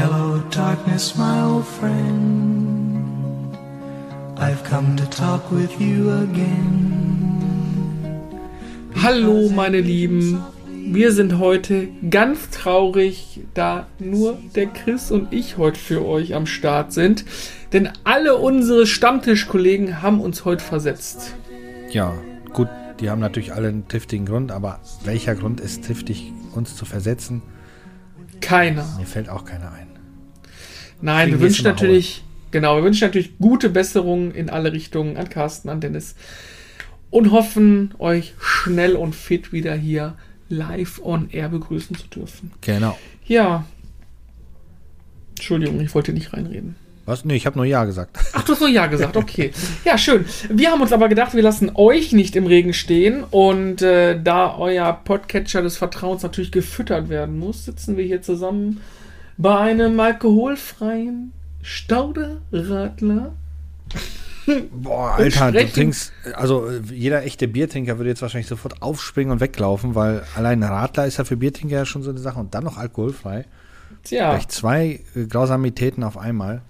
Hello, darkness, my old friend. I've come to talk with you again. Hallo, meine Lieben. Wir sind heute ganz traurig, da nur der Chris und ich heute für euch am Start sind. Denn alle unsere Stammtischkollegen haben uns heute versetzt. Ja, gut, die haben natürlich alle einen triftigen Grund, aber welcher Grund ist triftig, uns zu versetzen? Keiner. Mir fällt auch keiner ein. Nein, wir wünschen natürlich, genau, wir wünschen natürlich gute Besserungen in alle Richtungen an Carsten, an Dennis und hoffen, euch schnell und fit wieder hier live on air begrüßen zu dürfen. Genau. Ja. Entschuldigung, ich wollte nicht reinreden. Was? Nee, ich habe nur Ja gesagt. Ach, du hast nur Ja gesagt, okay. Ja, schön. Wir haben uns aber gedacht, wir lassen euch nicht im Regen stehen. Und äh, da euer Podcatcher des Vertrauens natürlich gefüttert werden muss, sitzen wir hier zusammen bei einem alkoholfreien Stauderradler. Boah, Alter, du trinkst, also äh, jeder echte Biertrinker würde jetzt wahrscheinlich sofort aufspringen und weglaufen, weil allein Radler ist ja für Biertrinker ja schon so eine Sache und dann noch alkoholfrei. Tja, Gleich zwei äh, Grausamitäten auf einmal.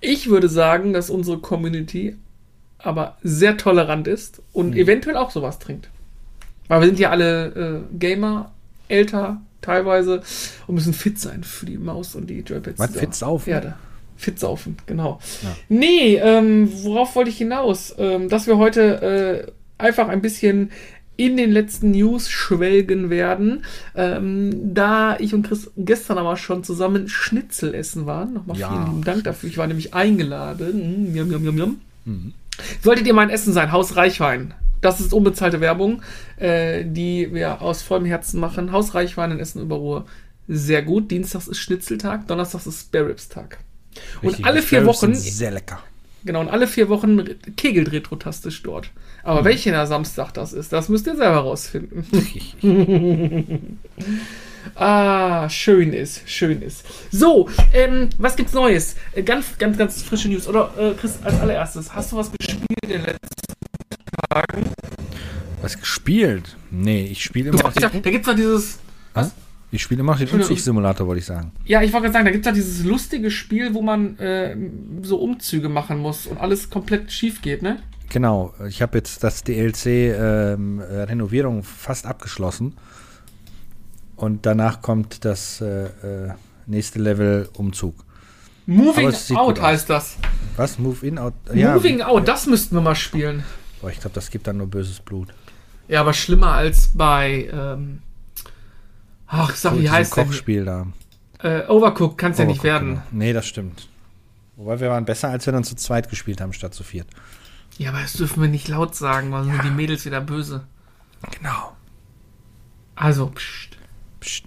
ich würde sagen, dass unsere Community aber sehr tolerant ist und Hm. eventuell auch sowas trinkt. Weil wir sind ja alle äh, Gamer, älter teilweise und müssen fit sein für die Maus und die Joypads. Was, fit saufen? Ja, da. Fit saufen, genau. Ja. Nee, ähm, worauf wollte ich hinaus? Ähm, dass wir heute äh, einfach ein bisschen in den letzten News schwelgen werden. Ähm, da ich und Chris gestern aber schon zusammen Schnitzel essen waren. Nochmal Ja. vielen lieben Dank dafür. Ich war nämlich eingeladen. Mm, yum, yum, yum, yum. Solltet ihr mein Essen sein, Haus Reichwein. Das ist unbezahlte Werbung, äh, die wir aus vollem Herzen machen. Haus Reichwein in Essen über Ruhe. Sehr gut. Dienstags ist Schnitzeltag, Donnerstags ist Spare Ribs Tag. Und Richtig, alle die vier Wochen, Sehr lecker. genau, und alle vier Wochen kegelt retrotastisch dort. Aber welcher Samstag das ist, das müsst ihr selber rausfinden. ah, schön ist, schön ist. So, ähm, was gibt's Neues? Äh, Ganz, ganz, ganz frische News. Oder, äh, Chris, als allererstes, hast du was gespielt in den letzten Tagen? Was gespielt? Nee, ich spiele immer Da den, gibt's doch dieses, Was? Ich spiele immer den. Umzugssimulator, wollte ich sagen. ja, ich wollte gerade sagen, da gibt's doch dieses lustige Spiel, wo man äh, so Umzüge machen muss und alles komplett schief geht, ne? Genau, ich habe jetzt das DLC ähm, äh, Renovierung fast abgeschlossen. Und danach kommt das äh, äh, nächste Level Umzug. Moving es Out heißt das. Was? Move in, out? Moving Out, das müssten wir mal spielen. Boah, ich glaube, das gibt dann nur böses Blut. Ja, aber schlimmer als bei. Ähm, ach, sag, So, wie heißt der? Kochspiel da. Äh, Overcooked kann es ja nicht werden. genau. Nee, das stimmt. Wobei wir waren besser, als wir dann zu zweit gespielt haben, statt zu viert. Ja, aber das dürfen wir nicht laut sagen, weil sind die Mädels wieder böse. Genau. Also, pst. Psst.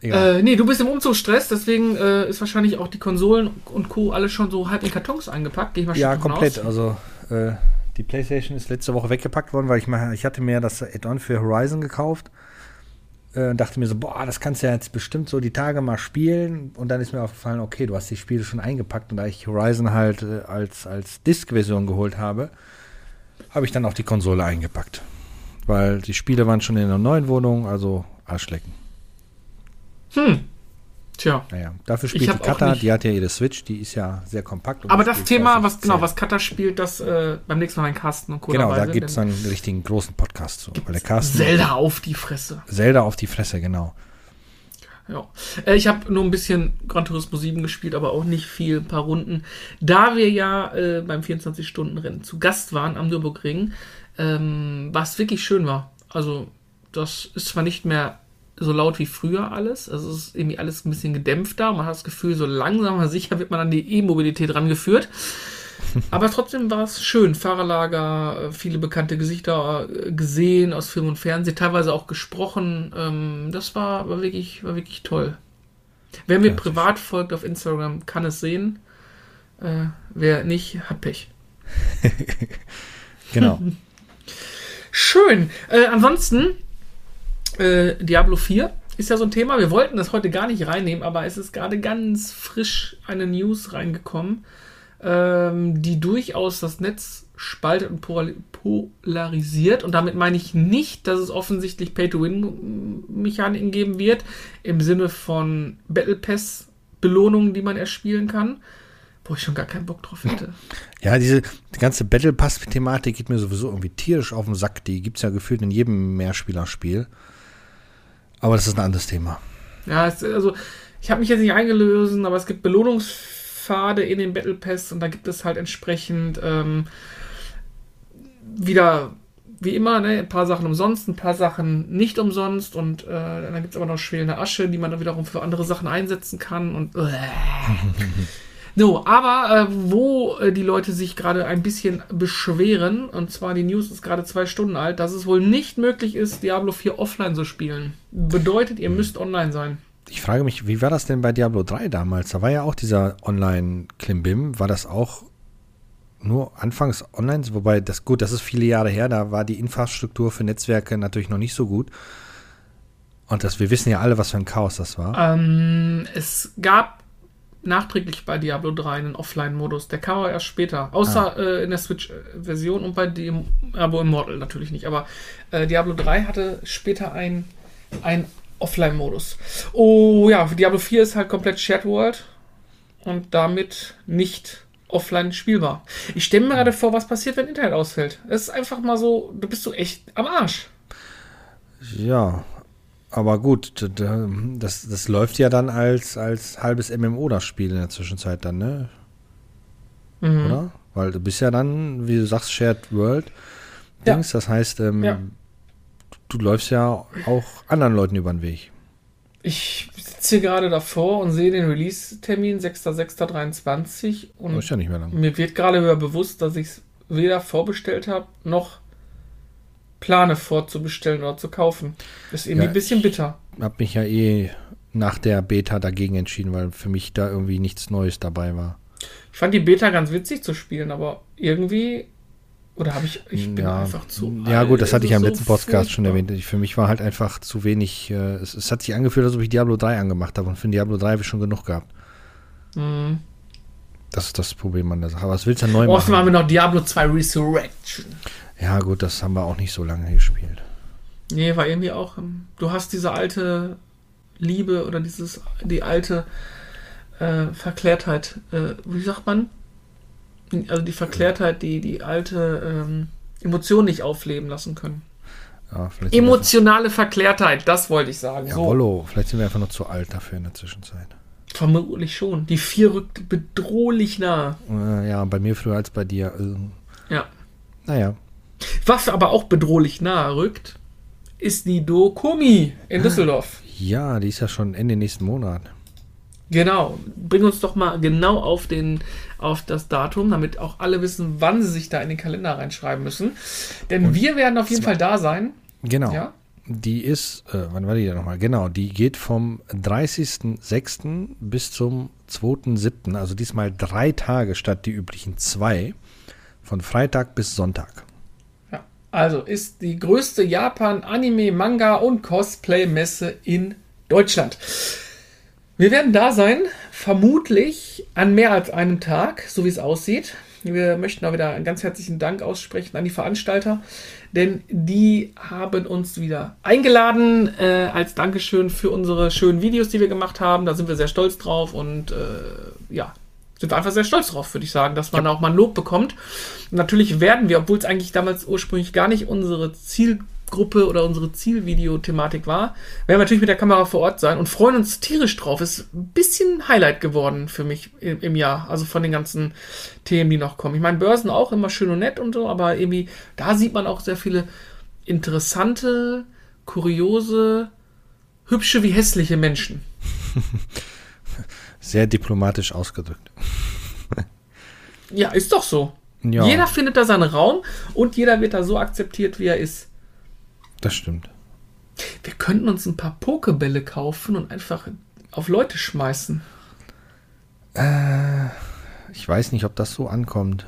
Egal. Äh, nee, du bist im Umzugsstress, deswegen äh, ist wahrscheinlich auch die Konsolen und Co. alles schon so halb in Kartons eingepackt. Geh ich mal ja, komplett. Aus. Also, äh, die PlayStation ist letzte Woche weggepackt worden, weil ich mal, ich hatte mir das Add-on für Horizon gekauft. Äh, und dachte mir so, boah, das kannst du ja jetzt bestimmt so die Tage mal spielen. Und dann ist mir aufgefallen, okay, du hast die Spiele schon eingepackt. Und da ich Horizon halt äh, als, als Disk-Version geholt habe, habe ich dann auch die Konsole eingepackt. Weil die Spiele waren schon in der neuen Wohnung, also Arschlecken. Hm. Tja. Naja, dafür Ich spielt die Kata, die hat ja ihre Switch, die ist ja sehr kompakt. Aber das Thema, 30 was genau, was Cutter spielt, das äh, beim nächsten Mal in Carsten und Co. Genau, da gibt es einen richtigen großen Podcast zu. Weil der Carsten Zelda auf die Fresse. Zelda auf die Fresse, genau. Ja. Äh, ich habe nur ein bisschen Gran Turismo 7 gespielt, aber auch nicht viel, ein paar Runden. Da wir ja äh, beim 24-Stunden-Rennen zu Gast waren am Nürburgring, ähm, was wirklich schön war. Also, das ist zwar nicht mehr so laut wie früher alles, also es ist irgendwie alles ein bisschen gedämpfter. Man hat das Gefühl, so langsam aber sicher wird man an die E-Mobilität rangeführt. Aber trotzdem war es schön. Fahrerlager, äh, viele bekannte Gesichter äh, gesehen aus Film und Fernsehen, teilweise auch gesprochen. Ähm, das war, war, wirklich, war wirklich toll. Wer mir Ja, privat folgt auf Instagram, kann es sehen. Äh, wer nicht, hat Pech. Genau. Schön. Äh, ansonsten, äh, Diablo 4 ist ja so ein Thema. Wir wollten das heute gar nicht reinnehmen, aber es ist gerade ganz frisch eine News reingekommen, ähm, die durchaus das Netz spaltet und polar- polarisiert. Und damit meine ich nicht, dass es offensichtlich Pay-to-Win-Mechaniken geben wird, im Sinne von Battle Pass Belohnungen, die man erspielen kann, wo ich schon gar keinen Bock drauf hätte. Ja, diese die ganze Battle Pass-Thematik geht mir sowieso irgendwie tierisch auf den Sack. Die gibt es ja gefühlt in jedem Mehrspielerspiel. Aber das ist ein anderes Thema. Ja, es, also ich habe mich jetzt nicht eingelösen, aber es gibt Belohnungspfade in den Battle Pass und da gibt es halt entsprechend ähm, wieder wie immer, ne, ein paar Sachen umsonst, ein paar Sachen nicht umsonst und äh, dann gibt es aber noch schwelende Asche, die man dann wiederum für andere Sachen einsetzen kann und äh. So, aber äh, wo äh, die Leute sich gerade ein bisschen beschweren, und zwar die News ist gerade zwei Stunden alt, dass es wohl nicht möglich ist, Diablo 4 offline zu spielen. Bedeutet, ihr müsst online sein. Ich frage mich, wie war das denn bei Diablo 3 damals? Da war ja auch dieser Online-Klimbim. War das auch nur anfangs online? Wobei, das gut, das ist viele Jahre her, da war die Infrastruktur für Netzwerke natürlich noch nicht so gut. Und das, wir wissen ja alle, was für ein Chaos das war. Ähm, es gab nachträglich bei Diablo 3 einen Offline-Modus. Der kam aber erst später. Außer äh, in der Switch-Version und bei dem Abo Immortal natürlich nicht. Aber äh, Diablo 3 hatte später ein, ein Offline-Modus. Oh ja, Diablo 4 ist halt komplett Shared World und damit nicht offline spielbar. Ich stelle mir gerade vor, was passiert, wenn Internet ausfällt. Es ist einfach mal so, du bist so echt am Arsch. Ja, aber gut, das, das läuft ja dann als, als halbes MMO das Spiel in der Zwischenzeit dann, ne? Mhm. Oder? Weil du bist ja dann, wie du sagst, Shared World Ja. Dings. Das heißt, ähm, Ja. du läufst ja auch anderen Leuten über den Weg. Ich sitze hier gerade davor und sehe den Release-Termin 6.6.23 und ja nicht mehr lang. mir wird gerade bewusst, dass ich es weder vorbestellt habe, noch plane vorzubestellen oder zu kaufen. Ist irgendwie Ja, ein bisschen bitter. Hab mich ja eh nach der Beta dagegen entschieden, weil für mich da irgendwie nichts Neues dabei war. Ich fand die Beta ganz witzig zu spielen, aber irgendwie. Oder habe ich. Ich bin ja, einfach zu. ja gut, das hatte ich ja im so letzten Podcast schon erwähnt. Ich, für mich war halt einfach zu wenig. Äh, es, es hat sich angefühlt, als ob ich Diablo 3 angemacht habe und für Diablo 3 habe ich schon genug gehabt. Mhm. Das ist das Problem an der Sache. Aber was willst du denn neu Außerdem haben machen? wir noch Diablo 2 Resurrection. Ja gut, das haben wir auch nicht so lange gespielt. Nee, war irgendwie auch. ähm, Du hast diese alte Liebe oder dieses, die alte äh, Verklärtheit, äh, wie sagt man? Also die Verklärtheit, die die alte ähm, Emotion nicht aufleben lassen können. Ja, Emotionale Verklärtheit, das wollte ich sagen. einfach- So. Jawollo, vielleicht sind wir einfach noch zu alt dafür in der Zwischenzeit. Vermutlich schon. Die vier rückt bedrohlich nah. Äh, ja, bei mir früher als bei dir. Äh, Ja. naja. Was aber auch bedrohlich nahe rückt, ist die Dokumi in Düsseldorf. Ja, die ist ja schon Ende nächsten Monat. Genau. Bring uns doch mal genau auf, den, auf das Datum, damit auch alle wissen, wann sie sich da in den Kalender reinschreiben müssen. Denn wir werden auf jeden Fall da sein. Genau. Ja. Die ist, äh, wann war die denn nochmal? Genau, die geht vom 30.06. bis zum 2.07., also diesmal drei Tage statt die üblichen zwei, von Freitag bis Sonntag. Also ist die größte Japan Anime, Manga und Cosplay-Messe in Deutschland. Wir werden da sein, vermutlich an mehr als einem Tag, so wie es aussieht. Wir möchten auch wieder einen ganz herzlichen Dank aussprechen an die Veranstalter, denn die haben uns wieder eingeladen äh, als Dankeschön für unsere schönen Videos, die wir gemacht haben. Da sind wir sehr stolz drauf und äh, ja, sind wir einfach sehr stolz drauf, würde ich sagen, dass man auch mal ein Lob bekommt. Und natürlich werden wir, obwohl es eigentlich damals ursprünglich gar nicht unsere Zielgruppe oder unsere Zielvideo-Thematik war, werden wir natürlich mit der Kamera vor Ort sein und freuen uns tierisch drauf. Ist ein bisschen Highlight geworden für mich im, im Jahr, also von den ganzen Themen, die noch kommen. Ich meine, Börsen auch immer schön und nett und so, aber irgendwie, da sieht man auch sehr viele interessante, kuriose, hübsche wie hässliche Menschen. Sehr diplomatisch ausgedrückt. Ja, ist doch so. Ja, Jeder findet da seinen Raum und jeder wird da so akzeptiert, wie er ist. das stimmt. Wir könnten uns ein paar Pokebälle kaufen und einfach auf Leute schmeißen. Ich weiß nicht, ob das so ankommt.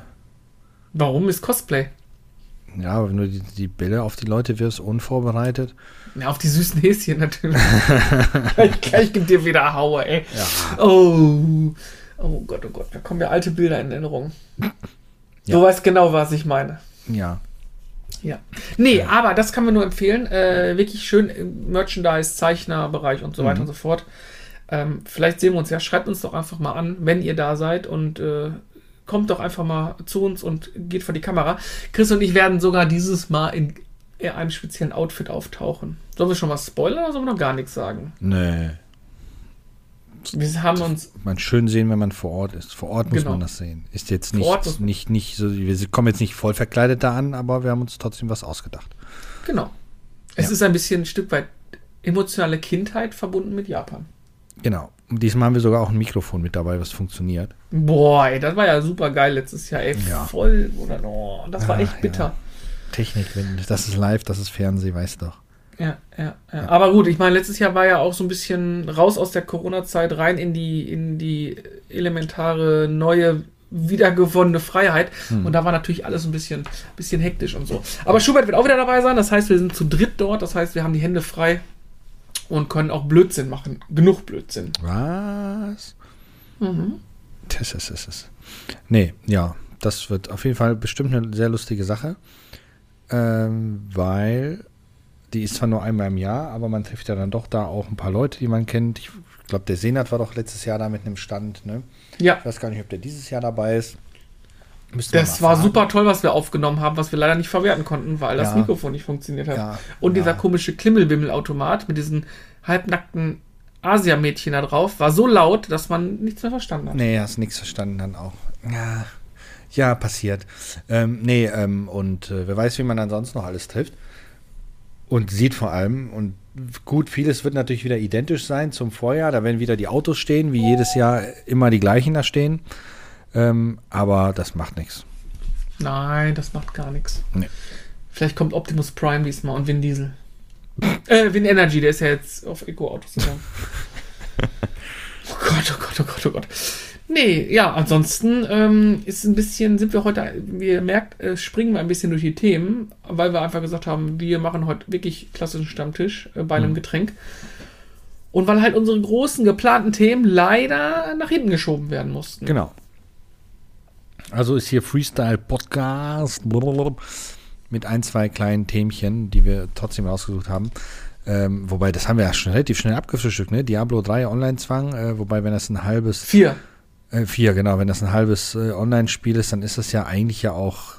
Warum ist Cosplay? Ja, wenn du die, die Bälle auf die Leute wirfst, unvorbereitet. Ja, auf die süßen Häschen natürlich. gleich, gleich gibt dir wieder Haue, ey. Ja. Oh. Oh Gott, oh Gott, da kommen mir alte Bilder in Erinnerung. Du weißt genau, was ich meine. Ja. Ja. Nee, aber das kann man nur empfehlen. Äh, wirklich schön im Merchandise, Zeichnerbereich und so weiter und so fort. Ähm, vielleicht sehen wir uns ja. Schreibt uns doch einfach mal an, wenn ihr da seid und äh, kommt doch einfach mal zu uns und geht vor die Kamera. Chris und ich werden sogar dieses Mal in einem speziellen Outfit auftauchen. Sollen wir schon was spoilern oder sollen wir noch gar nichts sagen? Nee. Wir haben uns. Man schön sehen, wenn man vor Ort ist. Vor Ort muss Genau. man das sehen. Ist jetzt Ort muss- nicht, nicht, nicht so, wir kommen jetzt nicht voll verkleidet da an, aber wir haben uns trotzdem was ausgedacht. Genau. Es Ja. ist ein bisschen ein Stück weit emotionale Kindheit verbunden mit Japan. Genau. Und diesmal haben wir sogar auch ein Mikrofon mit dabei, was funktioniert. Boah, ey, das war ja super geil letztes Jahr, ey. Ja. Voll, oder oh, das war echt bitter. Technik, wenn, das ist live, das ist Fernsehen, weißt doch. Ja, ja, ja. Aber gut, ich meine, letztes Jahr war ja auch so ein bisschen raus aus der Corona-Zeit rein in die, in die elementare neue wiedergewonnene Freiheit. Und da war natürlich alles ein bisschen, bisschen hektisch und so. Aber Schubert wird auch wieder dabei sein. Das heißt, wir sind zu dritt dort. Das heißt, wir haben die Hände frei und können auch Blödsinn machen. Genug Blödsinn. Was? Mhm. Das ist es. Nee, ja, das wird auf jeden Fall bestimmt eine sehr lustige Sache. Ähm, weil die ist zwar nur einmal im Jahr, aber man trifft ja dann doch da auch ein paar Leute, die man kennt. Ich glaube, der Senat war doch letztes Jahr da mit einem Stand. Ne? Ja, Ich weiß gar nicht, ob der dieses Jahr dabei ist. Müssten wir das war super toll, was wir aufgenommen haben, was wir leider nicht verwerten konnten, weil das Ja. Mikrofon nicht funktioniert hat. Ja, Und dieser ja. komische Klimmelbimmel-Automat mit diesen halbnackten Asiamädchen da drauf war so laut, dass man nichts mehr verstanden hat. Nee, hast nichts verstanden dann auch. Ja, ja passiert. Ähm, nee, ähm, und äh, wer weiß, wie man ansonsten noch alles trifft. Und sieht vor allem, und gut, vieles wird natürlich wieder identisch sein zum Vorjahr. Da werden wieder die Autos stehen, wie jedes Jahr immer die gleichen da stehen. Ähm, aber das macht nichts. Nein, das macht gar nichts. Nee. Vielleicht kommt Optimus Prime diesmal und Vin Diesel. Äh, Vin Energy, der ist ja jetzt auf Eco-Autos gegangen. oh Gott, oh Gott, oh Gott, oh Gott. Nee, ja, ansonsten ähm, ist ein bisschen, sind wir heute, wie ihr merkt, äh, springen wir ein bisschen durch die Themen, weil wir einfach gesagt haben, wir machen heute wirklich klassischen Stammtisch äh, bei einem Getränk. Und weil halt unsere großen geplanten Themen leider nach hinten geschoben werden mussten. Genau. Also ist hier Freestyle Podcast blablabla, mit ein, zwei kleinen Themchen, die wir trotzdem rausgesucht haben. Ähm, wobei, das haben wir ja schon relativ schnell abgefrühstückt, ne? Diablo 3 Online-Zwang, äh, wobei, wenn das ein halbes, Vier. äh, vier, genau, wenn das ein halbes äh, Online-Spiel ist, dann ist das ja eigentlich ja auch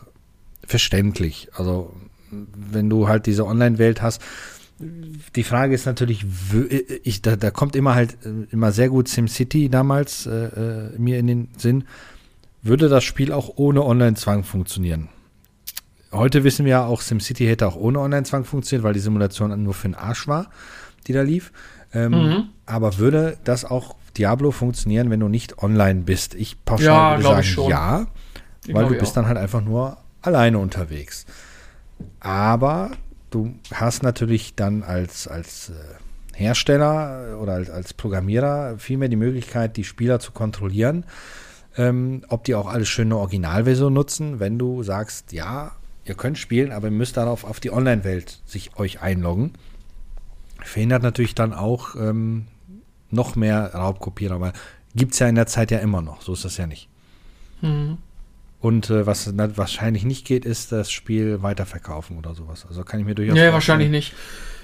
verständlich. Also, wenn du halt diese Online-Welt hast, die Frage ist natürlich, äh, ich, da, da kommt immer halt äh, immer sehr gut SimCity damals äh, äh, mir in den Sinn. Würde das Spiel auch ohne Online-Zwang funktionieren? Heute wissen wir ja auch, SimCity hätte auch ohne Online-Zwang funktioniert, weil die Simulation nur für den Arsch war, die da lief. Ähm, Mhm. Aber würde das auch Diablo funktionieren, wenn du nicht online bist? Ich pauschal Ja, würde sagen, ich schon. ja, Ich weil du bist auch. dann halt einfach nur alleine unterwegs. Aber du hast natürlich dann als, als äh, Hersteller oder als, als Programmierer vielmehr die Möglichkeit, die Spieler zu kontrollieren, ähm, ob die auch alles schöne Originalversion nutzen, wenn du sagst, ja, ihr könnt spielen, aber ihr müsst darauf auf die Online-Welt sich euch einloggen. Verhindert natürlich dann auch ähm, noch mehr Raubkopierer, weil gibt es ja in der Zeit ja immer noch, so ist das ja nicht. Mhm. Und äh, was na- wahrscheinlich nicht geht, ist das Spiel weiterverkaufen oder sowas. Also kann ich mir durchaus Nee, vorstellen. wahrscheinlich nicht.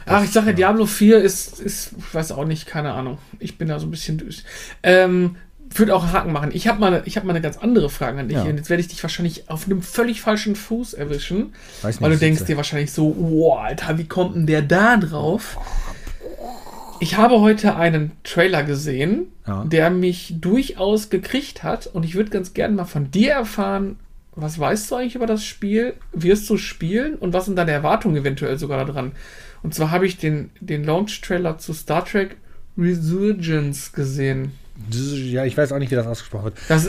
Ach, ich sage, ja. Diablo 4 ist, ist, ich weiß auch nicht, keine Ahnung. Ich bin da so ein bisschen. Ähm, würde auch einen Haken machen. Ich habe mal, eine- ich hab mal eine ganz andere Frage an dich. Ja. Und jetzt werde ich dich wahrscheinlich auf einem völlig falschen Fuß erwischen. Weiß Weil du nicht, denkst sitze. dir wahrscheinlich so, wow, Alter, wie kommt denn der da drauf? Ich habe heute einen Trailer gesehen, Ja. der mich durchaus gekriegt hat. Und ich würde ganz gerne mal von dir erfahren, was weißt du eigentlich über das Spiel? Wirst du spielen? Und was sind deine Erwartungen eventuell sogar daran? Und zwar habe ich den, den Launch-Trailer zu Star Trek Resurgence gesehen. Ja, ich weiß auch nicht, wie das ausgesprochen wird. Das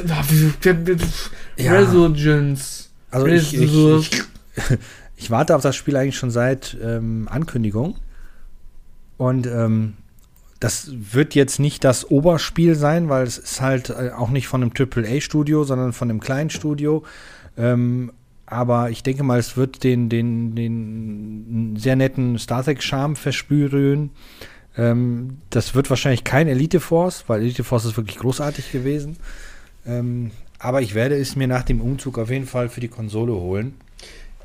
Ja. Resurgence. Also ich, ich, ich, ich warte auf das Spiel eigentlich schon seit ähm, Ankündigung. Und ähm, das wird jetzt nicht das Oberspiel sein, weil es ist halt äh, auch nicht von einem AAA-Studio, sondern von einem kleinen Studio. Ähm, aber ich denke mal, es wird den, den, den sehr netten Star Trek-Charme verspüren. Ähm, das wird wahrscheinlich kein Elite Force, weil Elite Force ist wirklich großartig gewesen. Ähm, aber ich werde es mir nach dem Umzug auf jeden Fall für die Konsole holen.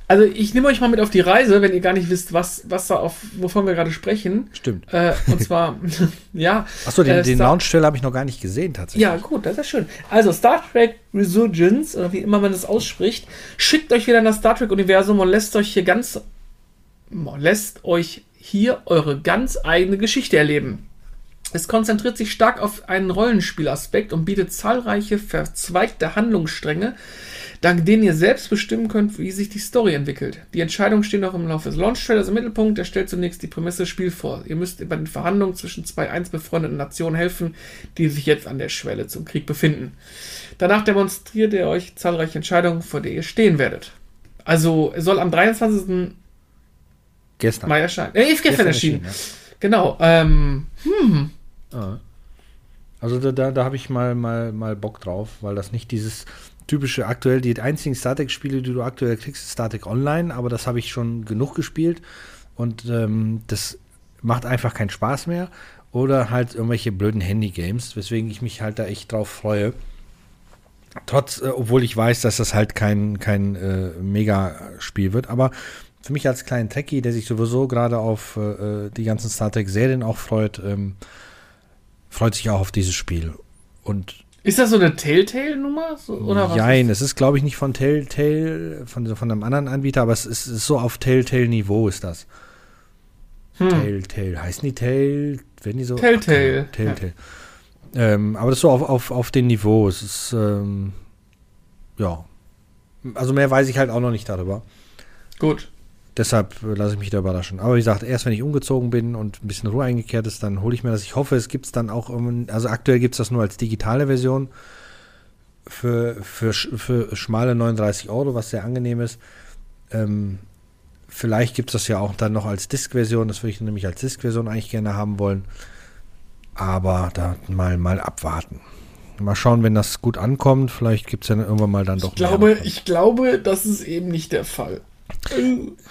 Also ich nehme euch mal mit auf die Reise, wenn ihr gar nicht wisst, was, was da auf, wovon wir gerade sprechen. Stimmt. Äh, und zwar, ja. Achso, den, äh, den Launch-Trailer habe ich noch gar nicht gesehen, tatsächlich. Ja, gut, das ist schön. Also Star Trek Resurgence, oder wie immer man das ausspricht, schickt euch wieder in das Star Trek-Universum und lässt euch hier ganz, lässt euch hier eure ganz eigene Geschichte erleben. Es konzentriert sich stark auf einen Rollenspielaspekt und bietet zahlreiche verzweigte Handlungsstränge, dank denen ihr selbst bestimmen könnt, wie sich die Story entwickelt. Die Entscheidungen stehen auch im Laufe des Launch-Trailers im Mittelpunkt. Der stellt zunächst die Prämisse des Spiels vor. Ihr müsst bei den Verhandlungen zwischen zwei einst befreundeten Nationen helfen, die sich jetzt an der Schwelle zum Krieg befinden. Danach demonstriert er euch zahlreiche Entscheidungen, vor denen ihr stehen werdet. Also, es soll am 23. Gestern. Mai erscheinen. Äh, ist gestern, Gestern erschienen. erschienen, Genau. Ähm, Ja. Also da, da, da habe ich mal, mal, mal Bock drauf, weil das nicht dieses typische aktuell, die einzigen Star Trek-Spiele, die du aktuell kriegst, ist Star Trek Online, aber das habe ich schon genug gespielt und ähm, das macht einfach keinen Spaß mehr. Oder halt irgendwelche blöden Handy-Games, weswegen ich mich halt da echt drauf freue. Trotz, äh, obwohl ich weiß, dass das halt kein, kein äh, Mega-Spiel wird, aber für mich als kleinen Trekkie, der sich sowieso gerade auf äh, die ganzen Star Trek-Serien auch freut, ähm, freut sich auch auf dieses Spiel. Und ist das so eine Telltale-Nummer? So, oder? Jein, es ist, glaube ich, nicht von Telltale, von, von einem anderen Anbieter, aber es ist, ist so auf Telltale-Niveau ist das. Hm. Telltale, heißen die Tell, wenn die so? Telltale, Ach, Telltale. Ähm, aber das ist so auf, auf, auf dem Niveau. Es ist, ähm, ja. Also mehr weiß ich halt auch noch nicht darüber. Gut. Deshalb lasse ich mich da überraschen. Aber wie gesagt, erst wenn ich umgezogen bin und ein bisschen Ruhe eingekehrt ist, dann hole ich mir das. Ich hoffe, es gibt es dann auch, also aktuell gibt es das nur als digitale Version für, für, für schmale 39 Euro, was sehr angenehm ist. Ähm, vielleicht gibt es das ja auch dann noch als Disk-Version. Das würde ich nämlich als Disk-Version eigentlich gerne haben wollen. Aber da mal, mal abwarten. Mal schauen, wenn das gut ankommt. Vielleicht gibt es ja irgendwann mal dann doch Ich glaube, davon. ich glaube, das ist eben nicht der Fall.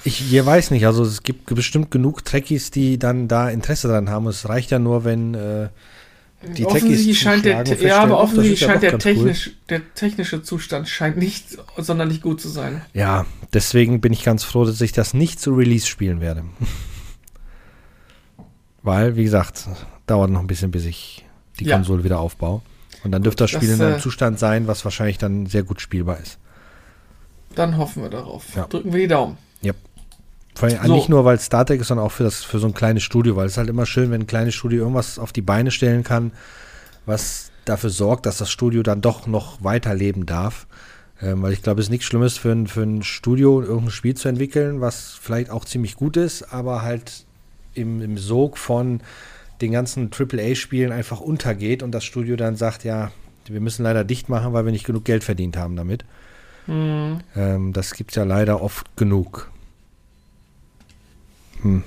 Ich ihr weiß nicht, also es gibt bestimmt genug Trekkies, die dann da Interesse dran haben. Es reicht ja nur, wenn äh, die offensichtlich scheint der, ja, aber feststellen, "Oh, das offensichtlich ja scheint der, ganz cool." technisch, der technische Zustand scheint nicht sonderlich gut zu sein. Ja, deswegen bin ich ganz froh, dass ich das nicht zu Release spielen werde. Weil, wie gesagt, dauert noch ein bisschen, bis ich die Ja. Konsole wieder aufbaue. Und dann dürfte das Spiel das, in einem äh, Zustand sein, was wahrscheinlich dann sehr gut spielbar ist. Dann hoffen wir darauf. Ja. Drücken wir die Daumen. Vor allem So. Nicht nur, weil es Star Trek ist, sondern auch für, das, für so ein kleines Studio, weil es ist halt immer schön, wenn ein kleines Studio irgendwas auf die Beine stellen kann, was dafür sorgt, dass das Studio dann doch noch weiterleben darf. Ähm, weil ich glaube, es ist nichts Schlimmes für ein, für ein Studio, irgendein Spiel zu entwickeln, was vielleicht auch ziemlich gut ist, aber halt im, im Sog von den ganzen AAA-Spielen einfach untergeht und das Studio dann sagt, ja, wir müssen leider dicht machen, weil wir nicht genug Geld verdient haben damit. Hm. Ähm, das gibt es ja leider oft genug. Hm.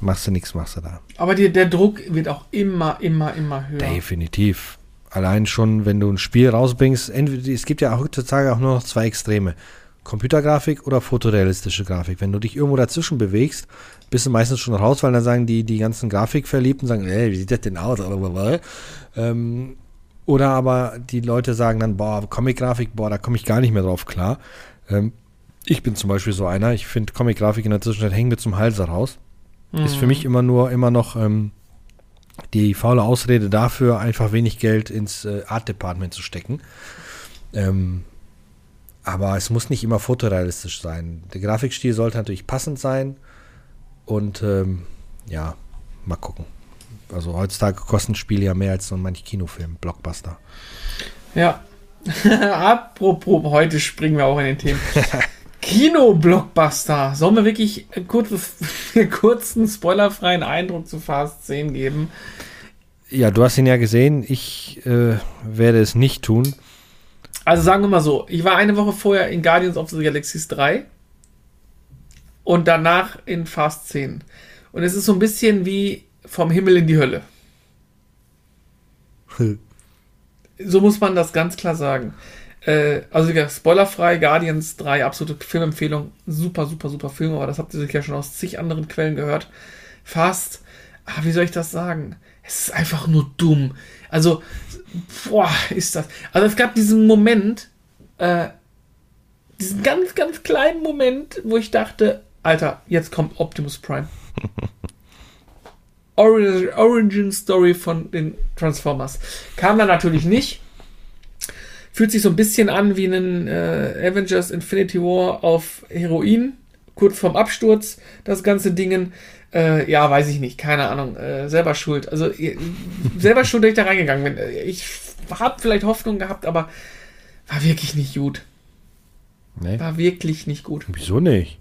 Machst du nichts, machst du da. Aber die, der Druck wird auch immer, immer, immer höher. Definitiv. Allein schon, wenn du ein Spiel rausbringst, entweder, es gibt ja heutzutage auch nur noch zwei Extreme. Computergrafik oder fotorealistische Grafik. Wenn du dich irgendwo dazwischen bewegst, bist du meistens schon raus, weil dann sagen die, die ganzen Grafikverliebten, sagen, ey, wie sieht das denn aus? Ähm, oder aber die Leute sagen dann, boah, Comic-Grafik, boah, da komme ich gar nicht mehr drauf klar. Ähm, ich bin zum Beispiel so einer, ich finde Comic-Grafik in der Zwischenzeit hängt mir zum Hals raus. Ist für mich immer nur, immer noch ähm, die faule Ausrede dafür, einfach wenig Geld ins äh, Art Department zu stecken. Ähm, aber es muss nicht immer fotorealistisch sein. Der Grafikstil sollte natürlich passend sein. Und ähm, ja, mal gucken. Also heutzutage kosten Spiele ja mehr als so manch Kinofilm, Blockbuster. Ja. Apropos, heute springen wir auch in den Themen. Kino-Blockbuster. Sollen wir wirklich einen kurzen, spoilerfreien Eindruck zu Fast 10 geben? Ja, du hast ihn ja gesehen. Ich äh, werde es nicht tun. Also sagen wir mal so, ich war eine Woche vorher in Guardians of the Galaxies 3 und danach in Fast 10. Und es ist so ein bisschen wie vom Himmel in die Hölle. So muss man das ganz klar sagen. Äh, also wie gesagt, spoilerfrei, Guardians 3, absolute Filmempfehlung. Super, super, super Film, aber das habt ihr sicher schon aus zig anderen Quellen gehört. Fast, ah, wie soll ich das sagen? Es ist einfach nur dumm. Also, boah, ist das. Also es gab diesen Moment, äh, diesen ganz, ganz kleinen Moment, wo ich dachte, Alter, jetzt kommt Optimus Prime. Ori- Origin Story von den Transformers. Kam dann natürlich nicht. Fühlt sich so ein bisschen an wie ein äh, Avengers Infinity War auf Heroin, kurz vorm Absturz, das ganze Dingen. Äh, ja, weiß ich nicht, keine Ahnung, äh, selber schuld. Also äh, selber schuld, dass ich da reingegangen bin. Äh, Ich habe vielleicht Hoffnung gehabt, aber war wirklich nicht gut. Nee. War wirklich nicht gut. Wieso nicht?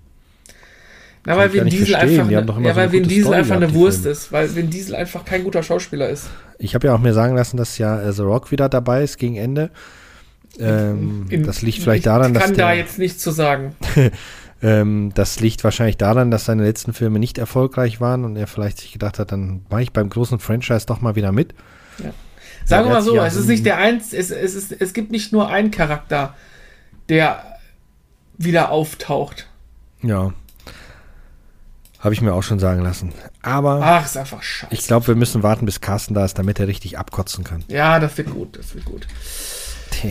Na, Kann weil ich Vin Diesel einfach, immer ja, so weil Vin Diesel einfach eine Wurst Filme. ist, weil Vin Diesel einfach kein guter Schauspieler ist. Ich habe ja auch mir sagen lassen, dass ja äh, The Rock wieder dabei ist gegen Ende. Ähm, In- das liegt vielleicht ich daran, dass kann der, da jetzt nichts zu sagen. ähm, das liegt wahrscheinlich daran, dass seine letzten Filme nicht erfolgreich waren und er vielleicht sich gedacht hat, dann mache ich beim großen Franchise doch mal wieder mit. Sagen wir mal so, ja es ist nicht der eins, es, es, ist, es gibt nicht nur einen Charakter, der wieder auftaucht. Ja. Habe ich mir auch schon sagen lassen. Aber Ach, ist einfach scheiße. ich glaube, wir müssen warten, bis Carsten da ist, damit er richtig abkotzen kann. ja, das wird gut, das wird gut.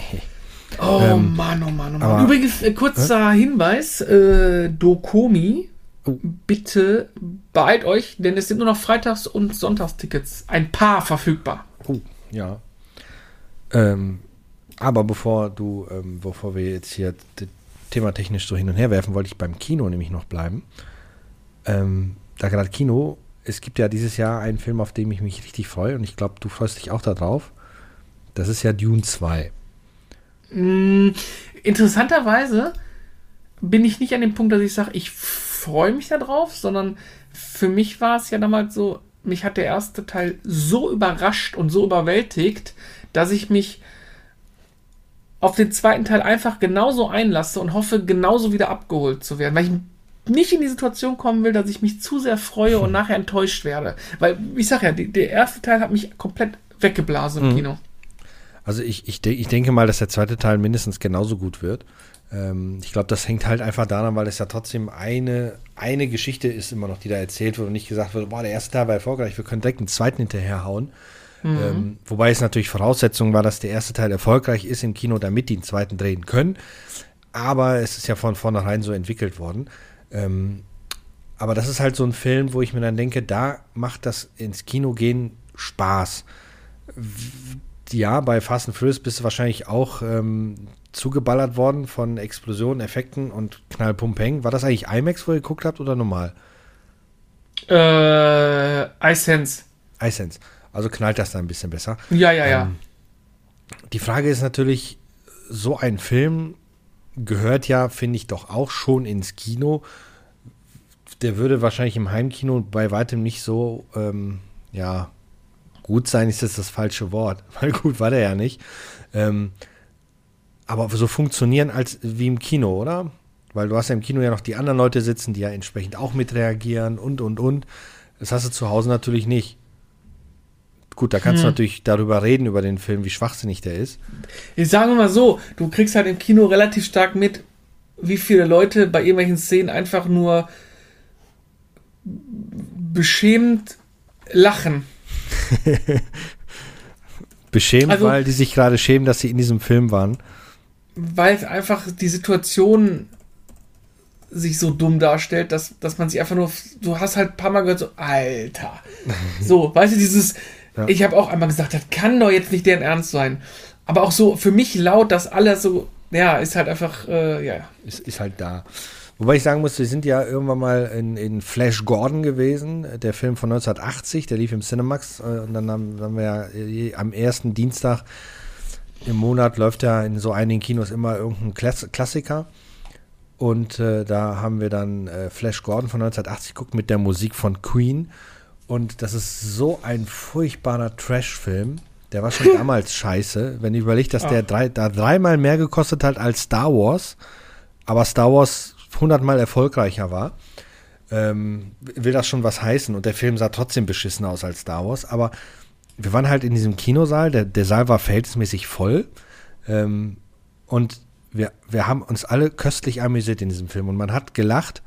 Oh Ähm, Mann, oh Mann, oh Mann. aber- Übrigens, äh, kurzer Hinweis, äh, Dokomi, Oh. bitte beeilt euch, denn es sind nur noch Freitags- und Sonntagstickets, ein paar verfügbar. Oh, ja. Ähm, aber bevor du, ähm, bevor wir jetzt hier thematechnisch so hin und her werfen, wollte ich beim Kino nämlich noch bleiben. Ähm, da gerade Kino, es gibt ja dieses Jahr einen Film, auf den ich mich richtig freue und ich glaube, du freust dich auch darauf. Das ist ja Dune 2. Mm, interessanterweise bin ich nicht an dem Punkt, dass ich sage, ich freue mich darauf, sondern für mich war es ja damals so, mich hat der erste Teil so überrascht und so überwältigt, dass ich mich auf den zweiten Teil einfach genauso einlasse und hoffe, genauso wieder abgeholt zu werden, weil ich nicht in die Situation kommen will, dass ich mich zu sehr freue und nachher enttäuscht werde. Weil, ich sag ja, die, der erste Teil hat mich komplett weggeblasen im Mhm. Kino. Also ich, ich, de ich denke mal, dass der zweite Teil mindestens genauso gut wird. Ähm, ich glaube, das hängt halt einfach daran, weil es ja trotzdem eine, eine Geschichte ist immer noch, die da erzählt wird und nicht gesagt wird, boah, der erste Teil war erfolgreich, wir können direkt einen zweiten hinterherhauen. Ähm, wobei es natürlich Voraussetzung war, dass der erste Teil erfolgreich ist im Kino, damit die einen zweiten drehen können. Aber es ist ja von vornherein so entwickelt worden. Ähm, aber das ist halt so ein Film, wo ich mir dann denke, da macht das ins Kino gehen Spaß ja, bei Fast and Furious bist du wahrscheinlich auch ähm, zugeballert worden von Explosionen, Effekten und Knallpumpeng. War das eigentlich IMAX, wo ihr geguckt habt oder normal? Äh, iSense. iSense. Also knallt das da ein bisschen besser. Ja, ja, ja. Ähm, Die Frage ist natürlich, so ein Film gehört ja, finde ich, doch auch schon ins Kino. Der würde wahrscheinlich im Heimkino bei weitem nicht so, ähm, ja, gut sein, ist jetzt das falsche Wort, weil gut war der ja nicht. Ähm, aber so funktionieren als wie im Kino, oder? Weil du hast ja im Kino ja noch die anderen Leute sitzen, die ja entsprechend auch mitreagieren und, und, und. Das hast du zu Hause natürlich nicht. Gut, da kannst du natürlich darüber reden, über den Film, wie schwachsinnig der ist. Ich sage mal so, du kriegst halt im Kino relativ stark mit, wie viele Leute bei irgendwelchen Szenen einfach nur beschämt lachen. Beschämt, Also- weil die sich gerade schämen, dass sie in diesem Film waren. weil einfach die Situation sich so dumm darstellt, dass, dass man sich einfach nur, du hast halt ein paar Mal gehört, so, Alter. So, weißt du, dieses, Ja. ich habe auch einmal gesagt, das kann doch jetzt nicht deren Ernst sein. Aber auch so für mich laut, dass alles so, ja, ist halt einfach, äh, ja, ja. Ist, ist halt da. Wobei ich sagen muss, wir sind ja irgendwann mal in, in Flash Gordon gewesen, der Film von 1980, der lief im Cinemax. äh, Und dann haben, haben wir ja äh, am ersten Dienstag im Monat läuft ja in so einigen Kinos immer irgendein Klass Klassiker. Und äh, da haben wir dann äh, Flash Gordon von 1980 geguckt mit der Musik von Queen. Und das ist so ein furchtbarer Trash-Film. Der war schon damals scheiße. Wenn ihr überlegt, dass der drei, da dreimal mehr gekostet hat als Star Wars, aber Star Wars hundertmal erfolgreicher war, ähm, will das schon was heißen. Und der Film sah trotzdem beschissen aus als Star Wars. Aber wir waren halt in diesem Kinosaal, der, der Saal war verhältnismäßig voll. Ähm, und wir, wir haben uns alle köstlich amüsiert in diesem Film. Und man hat gelacht,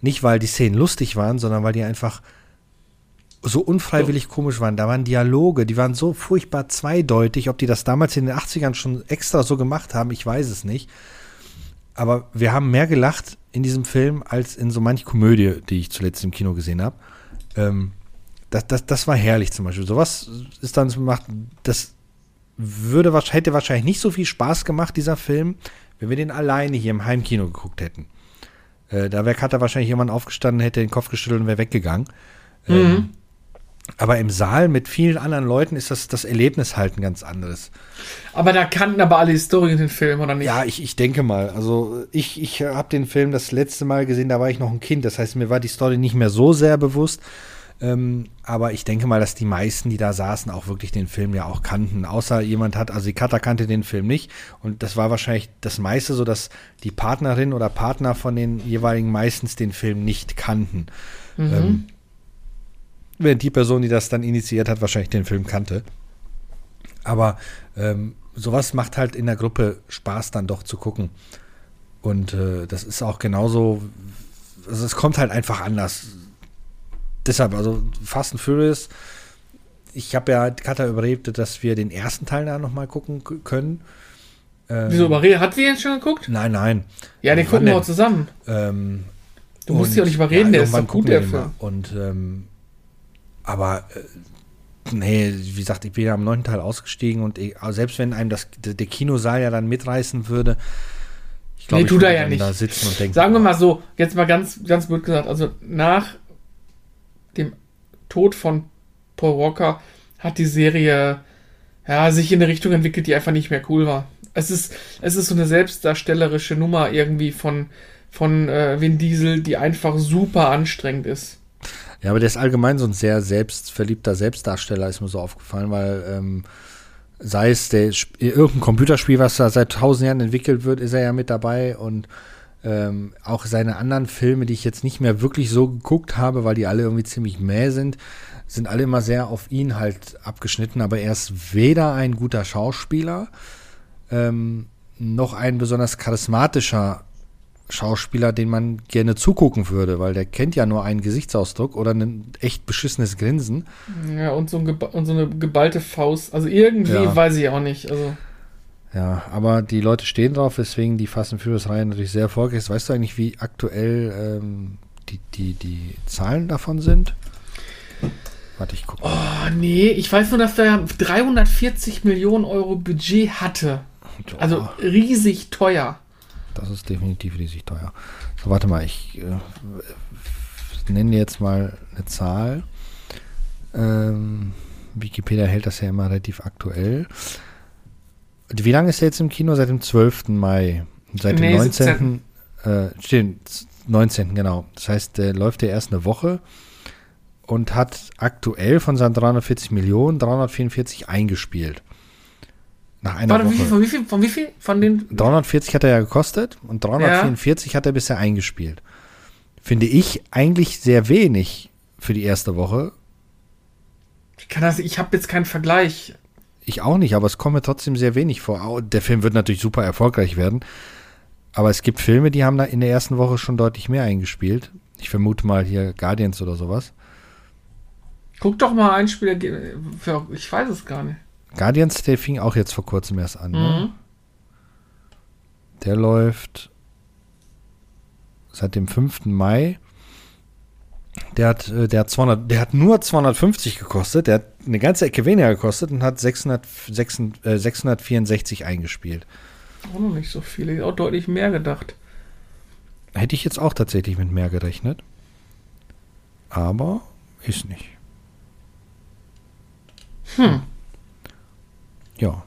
nicht weil die Szenen lustig waren, sondern weil die einfach so unfreiwillig komisch waren. Da waren Dialoge, die waren so furchtbar zweideutig. Ob die das damals in den 80ern schon extra so gemacht haben, ich weiß es nicht. aber wir haben mehr gelacht in diesem Film als in so manch Komödie, die ich zuletzt im Kino gesehen habe. Ähm, das, das, das war herrlich zum Beispiel. Sowas ist dann macht, das würde hätte wahrscheinlich nicht so viel Spaß gemacht, dieser Film, wenn wir den alleine hier im Heimkino geguckt hätten. Äh, da wäre Cutter wahrscheinlich jemand aufgestanden, hätte den Kopf geschüttelt und wäre weggegangen. Mhm. Ähm, aber im Saal mit vielen anderen Leuten ist das, das Erlebnis halt ein ganz anderes. Aber da kannten aber alle Historien den Film, oder nicht? Ja, ich, ich denke mal. Also ich, ich habe den Film das letzte Mal gesehen, da war ich noch ein Kind. Das heißt, mir war die Story nicht mehr so sehr bewusst. Ähm, aber ich denke mal, dass die meisten, die da saßen, auch wirklich den Film ja auch kannten. Außer jemand hat, also die Cutter kannte den Film nicht. Und das war wahrscheinlich das meiste so, dass die Partnerin oder Partner von den jeweiligen meistens den Film nicht kannten. Mhm. Ähm, während die Person, die das dann initiiert hat, wahrscheinlich den Film kannte. Aber ähm, sowas macht halt in der Gruppe Spaß dann doch zu gucken. Und äh, das ist auch genauso, also es kommt halt einfach anders. Deshalb, also Fast and Furious, ich habe ja Katha überredet, dass wir den ersten Teil da nochmal gucken können. Ähm, Wieso überreden? Hat wir ihn schon geguckt? Nein, nein. Ja, den gucken wir auch zusammen. Ähm, Du musst dich auch nicht überreden, der ist doch gut, der den Film. Und ähm, aber äh, nee, wie gesagt, ich bin ja am neunten Teil ausgestiegen und ich, also selbst wenn einem das der, Kinosaal ja dann mitreißen würde, ich glaube, Nee, ich würde ja nicht. da sitzen und denken, Sagen wir mal so, jetzt mal ganz, ganz blöd gesagt, also nach dem Tod von Paul Walker hat die Serie ja, sich in eine Richtung entwickelt, die einfach nicht mehr cool war. Es ist, es ist so eine selbstdarstellerische Nummer irgendwie von, von äh, Vin Diesel, die einfach super anstrengend ist. Ja, aber der ist allgemein so ein sehr selbstverliebter Selbstdarsteller, ist mir so aufgefallen, weil ähm, sei es der, irgendein Computerspiel, was da seit tausend Jahren entwickelt wird, ist er ja mit dabei und ähm, auch seine anderen Filme, die ich jetzt nicht mehr wirklich so geguckt habe, weil die alle irgendwie ziemlich mäh sind, sind alle immer sehr auf ihn halt abgeschnitten, aber er ist weder ein guter Schauspieler ähm, noch ein besonders charismatischer Schauspieler, den man gerne zugucken würde, weil der kennt ja nur einen Gesichtsausdruck oder ein echt beschissenes Grinsen. Ja, und so, ein und so eine geballte Faust. Also irgendwie Ja. weiß ich auch nicht. Also, Ja, aber die Leute stehen drauf, weswegen die Fast and Furious Reihe natürlich sehr erfolgreich ist. Weißt du eigentlich, wie aktuell ähm, die, die, die Zahlen davon sind? Warte, ich gucke. oh nee, ich weiß nur, dass der 340 Millionen Euro Budget hatte. Also riesig teuer. Das ist definitiv riesig teuer. So, warte mal, ich äh, nenne jetzt mal eine Zahl. Ähm, Wikipedia hält das ja immer relativ aktuell. Wie lange ist er jetzt im Kino? Seit dem 12. Mai. Seit dem Nee, 19. Äh, stehen, 19. genau. Das heißt, der läuft ja erst eine Woche und hat aktuell von seinen 340 Millionen 344 eingespielt. Nach einer Warte, wie Woche. viel, von wie viel? Von wie viel? Von den. 340 hat er ja gekostet und 344 hat er bisher eingespielt. Finde ich eigentlich sehr wenig für die erste Woche. Ich kann das, ich habe jetzt keinen Vergleich. Ich auch nicht, aber es kommt mir trotzdem sehr wenig vor. Der Film wird natürlich super erfolgreich werden. Aber es gibt Filme, die haben da in der ersten Woche schon deutlich mehr eingespielt. Ich vermute mal hier Guardians oder sowas. Guck doch mal ein Spiel. Ich weiß es gar nicht. Guardians, der fing auch jetzt vor kurzem erst an. Ne? Mhm. Der läuft seit dem 5. Mai. Der hat, äh, der hat 200, der hat nur 250 gekostet. Der hat eine ganze Ecke weniger gekostet und hat 600, 600, äh, 664 eingespielt. Auch noch nicht so viele. Ich auch deutlich mehr gedacht. Hätte ich jetzt auch tatsächlich mit mehr gerechnet. Aber ist nicht. Hm. Ja.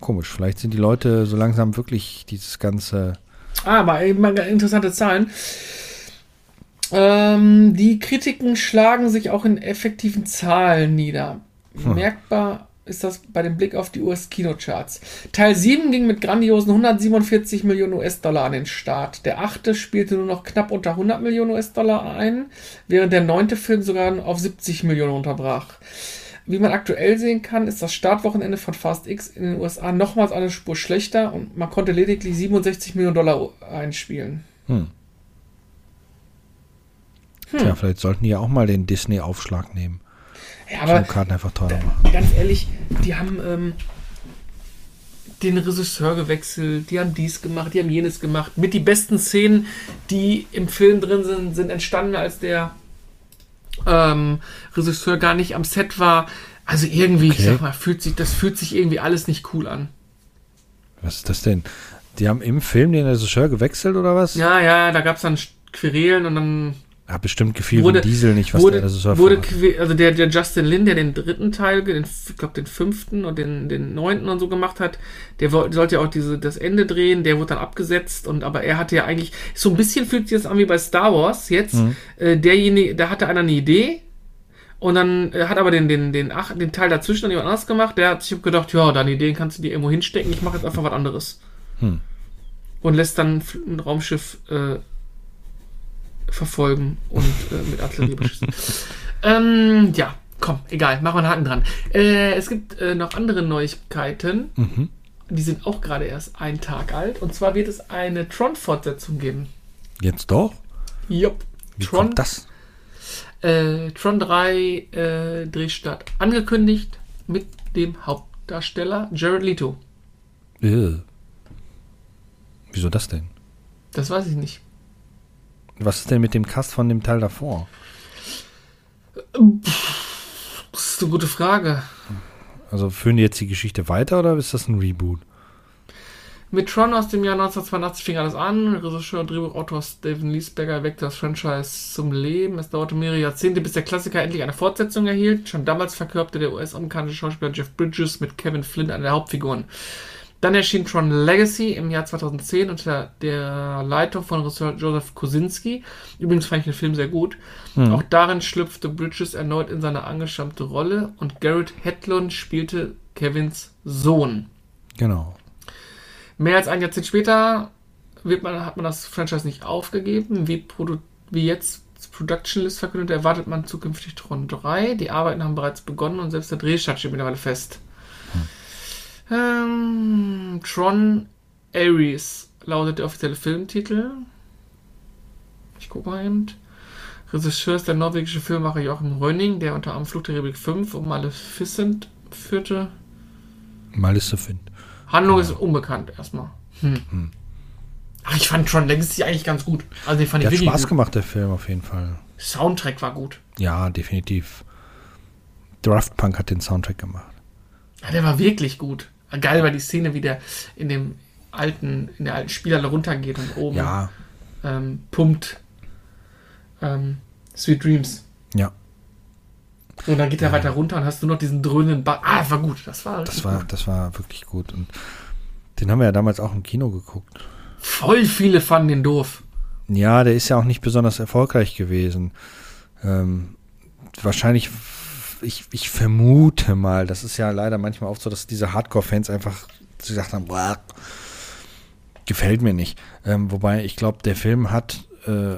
Komisch. Vielleicht sind die Leute so langsam wirklich dieses ganze. Ah, aber eben mal interessante Zahlen. Ähm, die Kritiken schlagen sich auch in effektiven Zahlen nieder. Hm. Merkbar ist das bei dem Blick auf die US-Kinocharts. Teil 7 ging mit grandiosen 147 Millionen US-Dollar an den Start. Der achte spielte nur noch knapp unter 100 Millionen US-Dollar ein, während der neunte Film sogar auf 70 Millionen unterbrach. Wie man aktuell sehen kann, ist das Startwochenende von Fast X in den USA nochmals eine Spur schlechter und man konnte lediglich 67 Millionen Dollar einspielen. Hm. Tja, vielleicht sollten die ja auch mal den Disney-Aufschlag nehmen. Ja, aber Kinokarten einfach teurer machen. ganz ehrlich, die haben, ähm, den Regisseur gewechselt, die haben dies gemacht, die haben jenes gemacht. Mit die besten Szenen, die im Film drin sind, sind entstanden, als der ähm, Regisseur gar nicht am Set war. Also irgendwie, Okay. ich sag mal, fühlt sich, das fühlt sich irgendwie alles nicht cool an. Was ist das denn? Die haben im Film den Regisseur gewechselt oder was? Ja, ja, da gab es dann Querelen und dann Hat bestimmt gefiel wurde, Diesel nicht, was wurde, der Regisseur wurde also der, der Justin Lin, der den dritten Teil, den, ich glaube den fünften und den, den neunten und so gemacht hat, der sollte ja auch diese, das Ende drehen, der wurde dann abgesetzt und aber er hatte ja eigentlich, so ein bisschen fühlt sich das an wie bei Star Wars jetzt, Mhm. äh, derjenige, da hatte einer eine Idee und dann äh, hat aber den, den, den, ach, den Teil dazwischen dann jemand anders gemacht, der hat sich gedacht, ja, deine Ideen kannst du dir irgendwo hinstecken, ich mache jetzt einfach was anderes. Hm. Und lässt dann ein Raumschiff äh, verfolgen und äh, mit Artillerie beschießen. ähm, ja, komm, egal, machen wir einen Haken dran. Äh, es gibt äh, noch andere Neuigkeiten. Mhm. Die sind auch gerade erst einen Tag alt. Und zwar wird es eine Tron-Fortsetzung geben. Jetzt doch? Jupp. Wie Tron, kommt das? äh, Tron 3 äh, Drehstart angekündigt mit dem Hauptdarsteller Jared Leto. Äh. Wieso das denn? Das weiß ich nicht. Was ist denn mit dem Cast von dem Teil davor? Das ist eine gute Frage. Also führen die jetzt die Geschichte weiter oder ist das ein Reboot? Mit Tron aus dem Jahr 1982 fing alles an. Regisseur und Drehbuchautor Steven Liesberger weckte das Franchise zum Leben. Es dauerte mehrere Jahrzehnte, bis der Klassiker endlich eine Fortsetzung erhielt. Schon damals verkörperte der US-amerikanische Schauspieler Jeff Bridges mit Kevin Flynn eine der Hauptfiguren. Dann erschien Tron Legacy im Jahr 2010 unter der Leitung von Regisseur Joseph Kosinski. Übrigens fand ich den Film sehr gut. Auch darin schlüpfte Bridges erneut in seine angestammte Rolle und Garrett Hedlund spielte Kevins Sohn. Genau. Mehr als ein Jahrzehnt später wird man, hat man das Franchise nicht aufgegeben. Wie, wie jetzt Production List verkündet, erwartet man zukünftig Tron 3. Die Arbeiten haben bereits begonnen und selbst der Drehstart steht mittlerweile fest. Ähm, Tron Ares lautet der offizielle Filmtitel. Ich gucke mal eben. Regisseur ist der norwegische Filmemacher Joachim Rönning, der unter anderem Flug der Republik 5 und Maleficent führte. Maleficent. Handlung ist unbekannt erstmal. Hm. Ach, ich fand Tron Legacy eigentlich ganz gut. Also den fand Der ich hat Spaß gut. gemacht, der Film auf jeden Fall. Soundtrack war gut. Ja, definitiv. Daft Punk hat den Soundtrack gemacht. Ja, der war wirklich gut. Geil war die Szene, wie der in dem alten, in der alten Spieler runtergeht und oben Ja, ähm, pumpt ähm, Sweet Dreams. ja. Und dann geht er weiter runter und hast du noch diesen dröhnenden Ball. Ah, das war gut. Das war, Das war, gut. das war wirklich gut. Und den haben wir ja damals auch im Kino geguckt. voll viele fanden den doof. Ja, der ist ja auch nicht besonders erfolgreich gewesen. Ähm, wahrscheinlich, ich, ich vermute mal, das ist ja leider manchmal oft so, dass diese Hardcore-Fans einfach gesagt haben, "Boah, gefällt mir nicht. Ähm, wobei ich glaube, der Film hat, äh,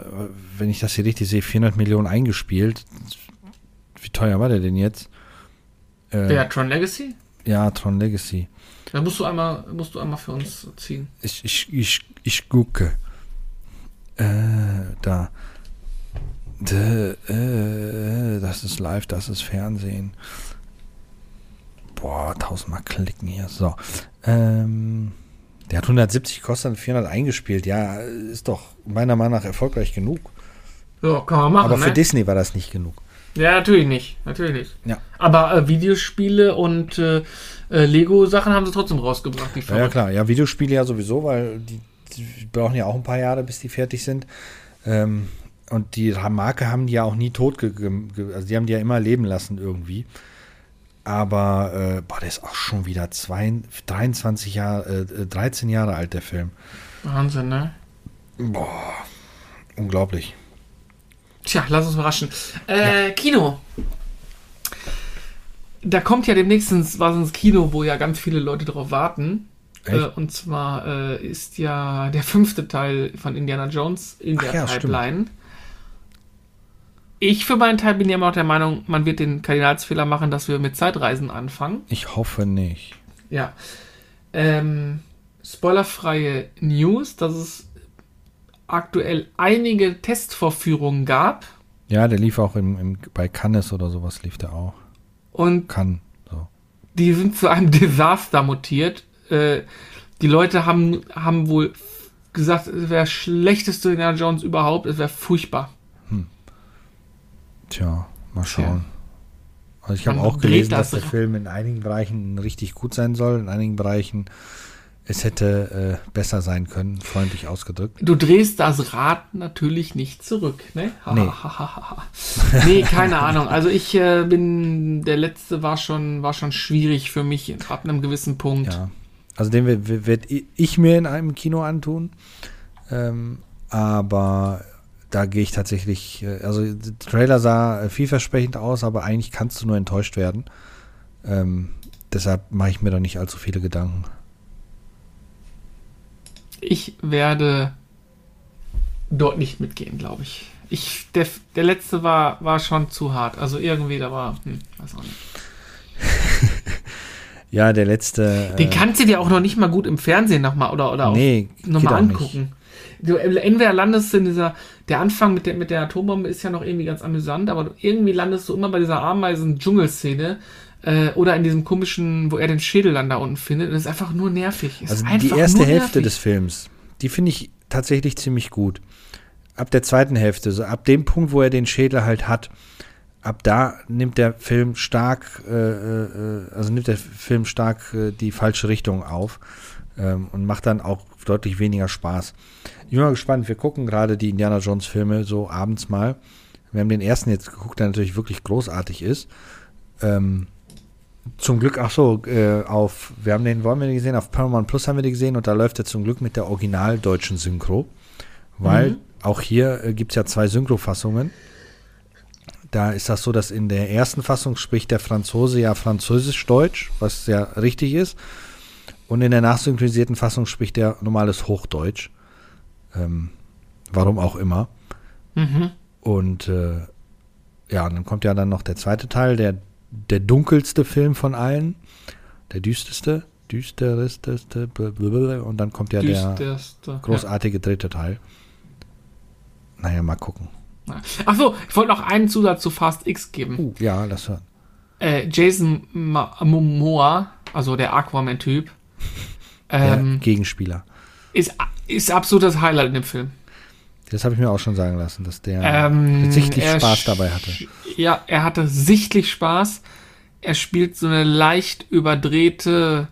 wenn ich das hier richtig sehe, 400 Millionen eingespielt. Wie teuer war der denn jetzt? Äh, Der Tron Legacy? Ja, Tron Legacy. Da musst du einmal, musst du einmal für uns ziehen. Ich, ich, ich, ich gucke. Äh, da. Das ist live, das ist Fernsehen. Boah, tausendmal klicken hier. So. Ähm, der hat 170 gekostet und 400 eingespielt. Ja, ist doch meiner Meinung nach erfolgreich genug. Ja, kann man machen. Aber für ne? Disney war das nicht genug. Ja, natürlich nicht. Natürlich nicht. Ja. Aber äh, Videospiele und äh, äh, Lego-Sachen haben sie trotzdem rausgebracht. Die Ja, ja, klar. Ja, Videospiele ja sowieso, weil die, die brauchen ja auch ein paar Jahre, bis die fertig sind. Ähm, und die Marke haben die ja auch nie tot, also die haben die ja immer leben lassen irgendwie. Aber, äh, boah, der ist auch schon wieder zwei, 23 Jahre, äh, 13 Jahre alt, der Film. Wahnsinn, ne? Boah, unglaublich. Tja, lass uns überraschen. Äh, Kino. Da kommt ja demnächst ins, was ins Kino, wo ja ganz viele Leute drauf warten. Echt? Äh, und zwar äh, ist ja der fünfte Teil von Indiana Jones in Ach der ja, stimmt. Ich für meinen Teil bin ja immer noch der Meinung, man wird den Kardinalsfehler machen, dass wir mit Zeitreisen anfangen. Ich hoffe nicht. Ja. Ähm, spoilerfreie News, dass es aktuell einige Testvorführungen gab Ja, der lief auch im, im, bei Cannes oder sowas, lief der auch. und Kann. So. die sind zu einem Desaster mutiert. Äh, die Leute haben, haben wohl gesagt, es wäre schlechteste Indiana Jones überhaupt, es wäre furchtbar. Tja, mal schauen. Also ich habe auch gelesen, das dass der Film in einigen Bereichen richtig gut sein soll, in einigen Bereichen es hätte äh, besser sein können, freundlich ausgedrückt. Du drehst das Rad natürlich nicht zurück, ne? Nee. nee, keine Ahnung. Also ich äh, bin, der letzte war schon, war schon schwierig für mich ab einem gewissen Punkt. Ja. Also den werde ich mir in einem Kino antun. Ähm, aber da gehe ich tatsächlich, äh, also der Trailer sah äh, vielversprechend aus, aber eigentlich kannst du nur enttäuscht werden. Ähm, deshalb mache ich mir da nicht allzu viele Gedanken. Ich werde dort nicht mitgehen, glaube ich. Ich, der, der letzte war, war schon zu hart. Also irgendwie, da war, hm, weiß auch nicht. Ja, der letzte. Den äh, kannst du dir auch noch nicht mal gut im Fernsehen nochmal oder, oder Nee, auch nochmal angucken. Du, entweder landest du in dieser, der Anfang mit der, mit der Atombombe ist ja noch irgendwie ganz amüsant, aber irgendwie landest du immer bei dieser Ameisen-Dschungelszene äh, oder in diesem komischen, wo er den Schädel dann da unten findet. Und das ist einfach nur nervig. Ist Also die erste Hälfte nervig. des Films, die finde ich tatsächlich ziemlich gut. Ab der zweiten Hälfte, so ab dem Punkt, wo er den Schädel halt hat, ab da nimmt der Film stark, äh, äh, also nimmt der Film stark äh, die falsche Richtung auf ähm, und macht dann auch deutlich weniger Spaß. Ich bin mal gespannt, wir gucken gerade die Indiana Jones Filme so abends mal. Wir haben den ersten jetzt geguckt, der natürlich wirklich großartig ist. Ähm, zum Glück, ach so, äh, auf, wir haben den, wo haben wir den gesehen? Auf Paramount Plus haben wir den gesehen und da läuft er zum Glück mit der original deutschen Synchro. Weil Mhm. auch hier äh, gibt es ja zwei Synchrofassungen. Da ist das so, dass in der ersten Fassung spricht der Franzose ja Französisch-Deutsch, was ja richtig ist. Und in der nachsynchronisierten Fassung spricht er normales Hochdeutsch. Ähm, warum auch immer. Mhm. Und äh, ja, und dann kommt ja dann noch der zweite Teil, der, der dunkelste Film von allen, der düsterste, düsterste, und dann kommt ja der Düsterste. großartige dritte Teil. Naja, mal gucken. Ja. Ach so, ich wollte noch einen Zusatz zu Fast X geben. Uh, ja, lass hören. Äh, Jason Momoa, also der Aquaman-Typ, Der ähm, Gegenspieler. ist, ist absolutes Highlight in dem Film. Das habe ich mir auch schon sagen lassen, dass der Ähm, sichtlich Spaß dabei hatte. Ja, er hatte sichtlich Spaß. Er spielt so eine leicht überdrehte,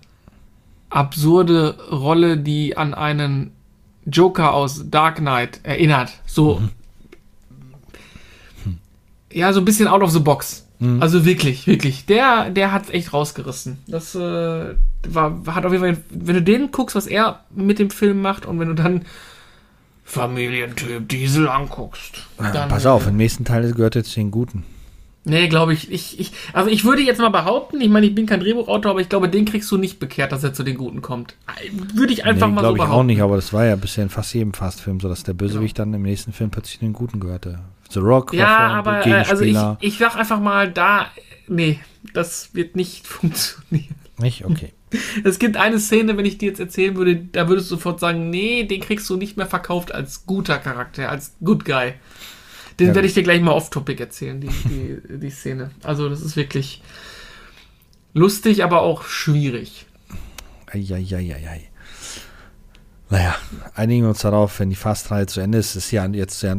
absurde Rolle, die an einen Joker aus Dark Knight erinnert. So. Mhm. Ja, so ein bisschen out of the box. Mhm. Also wirklich, wirklich. Der, der hat echt rausgerissen. Das äh, war, hat auf jeden Fall, wenn du den guckst, was er mit dem Film macht und wenn du dann Familientyp Diesel anguckst. Ja, dann, pass auf, im nächsten Teil gehört jetzt den Guten. Nee, glaube ich, ich, ich. Also ich würde jetzt mal behaupten, ich meine, ich bin kein Drehbuchautor, aber ich glaube, den kriegst du nicht bekehrt, dass er zu den Guten kommt. Würde ich einfach nee, mal so glaube ich behaupten. auch nicht, aber das war ja bisher in fast jedem Fast-Film so, dass der Bösewicht dann im nächsten Film plötzlich den Guten gehörte. The Rock Ja, aber äh, also ich, sag einfach mal da, nee, das wird nicht funktionieren. Nicht? Okay. Es gibt eine Szene, wenn ich dir jetzt erzählen würde, da würdest du sofort sagen, nee, den kriegst du nicht mehr verkauft als guter Charakter, als Good Guy. Den Ja, werde ich dir gleich mal off-topic erzählen, die, die, die Szene. Also das ist wirklich lustig, aber auch schwierig. Eieieiei. Naja, einigen wir uns darauf, wenn die Fast-Reihe zu Ende ist, ist ja jetzt ja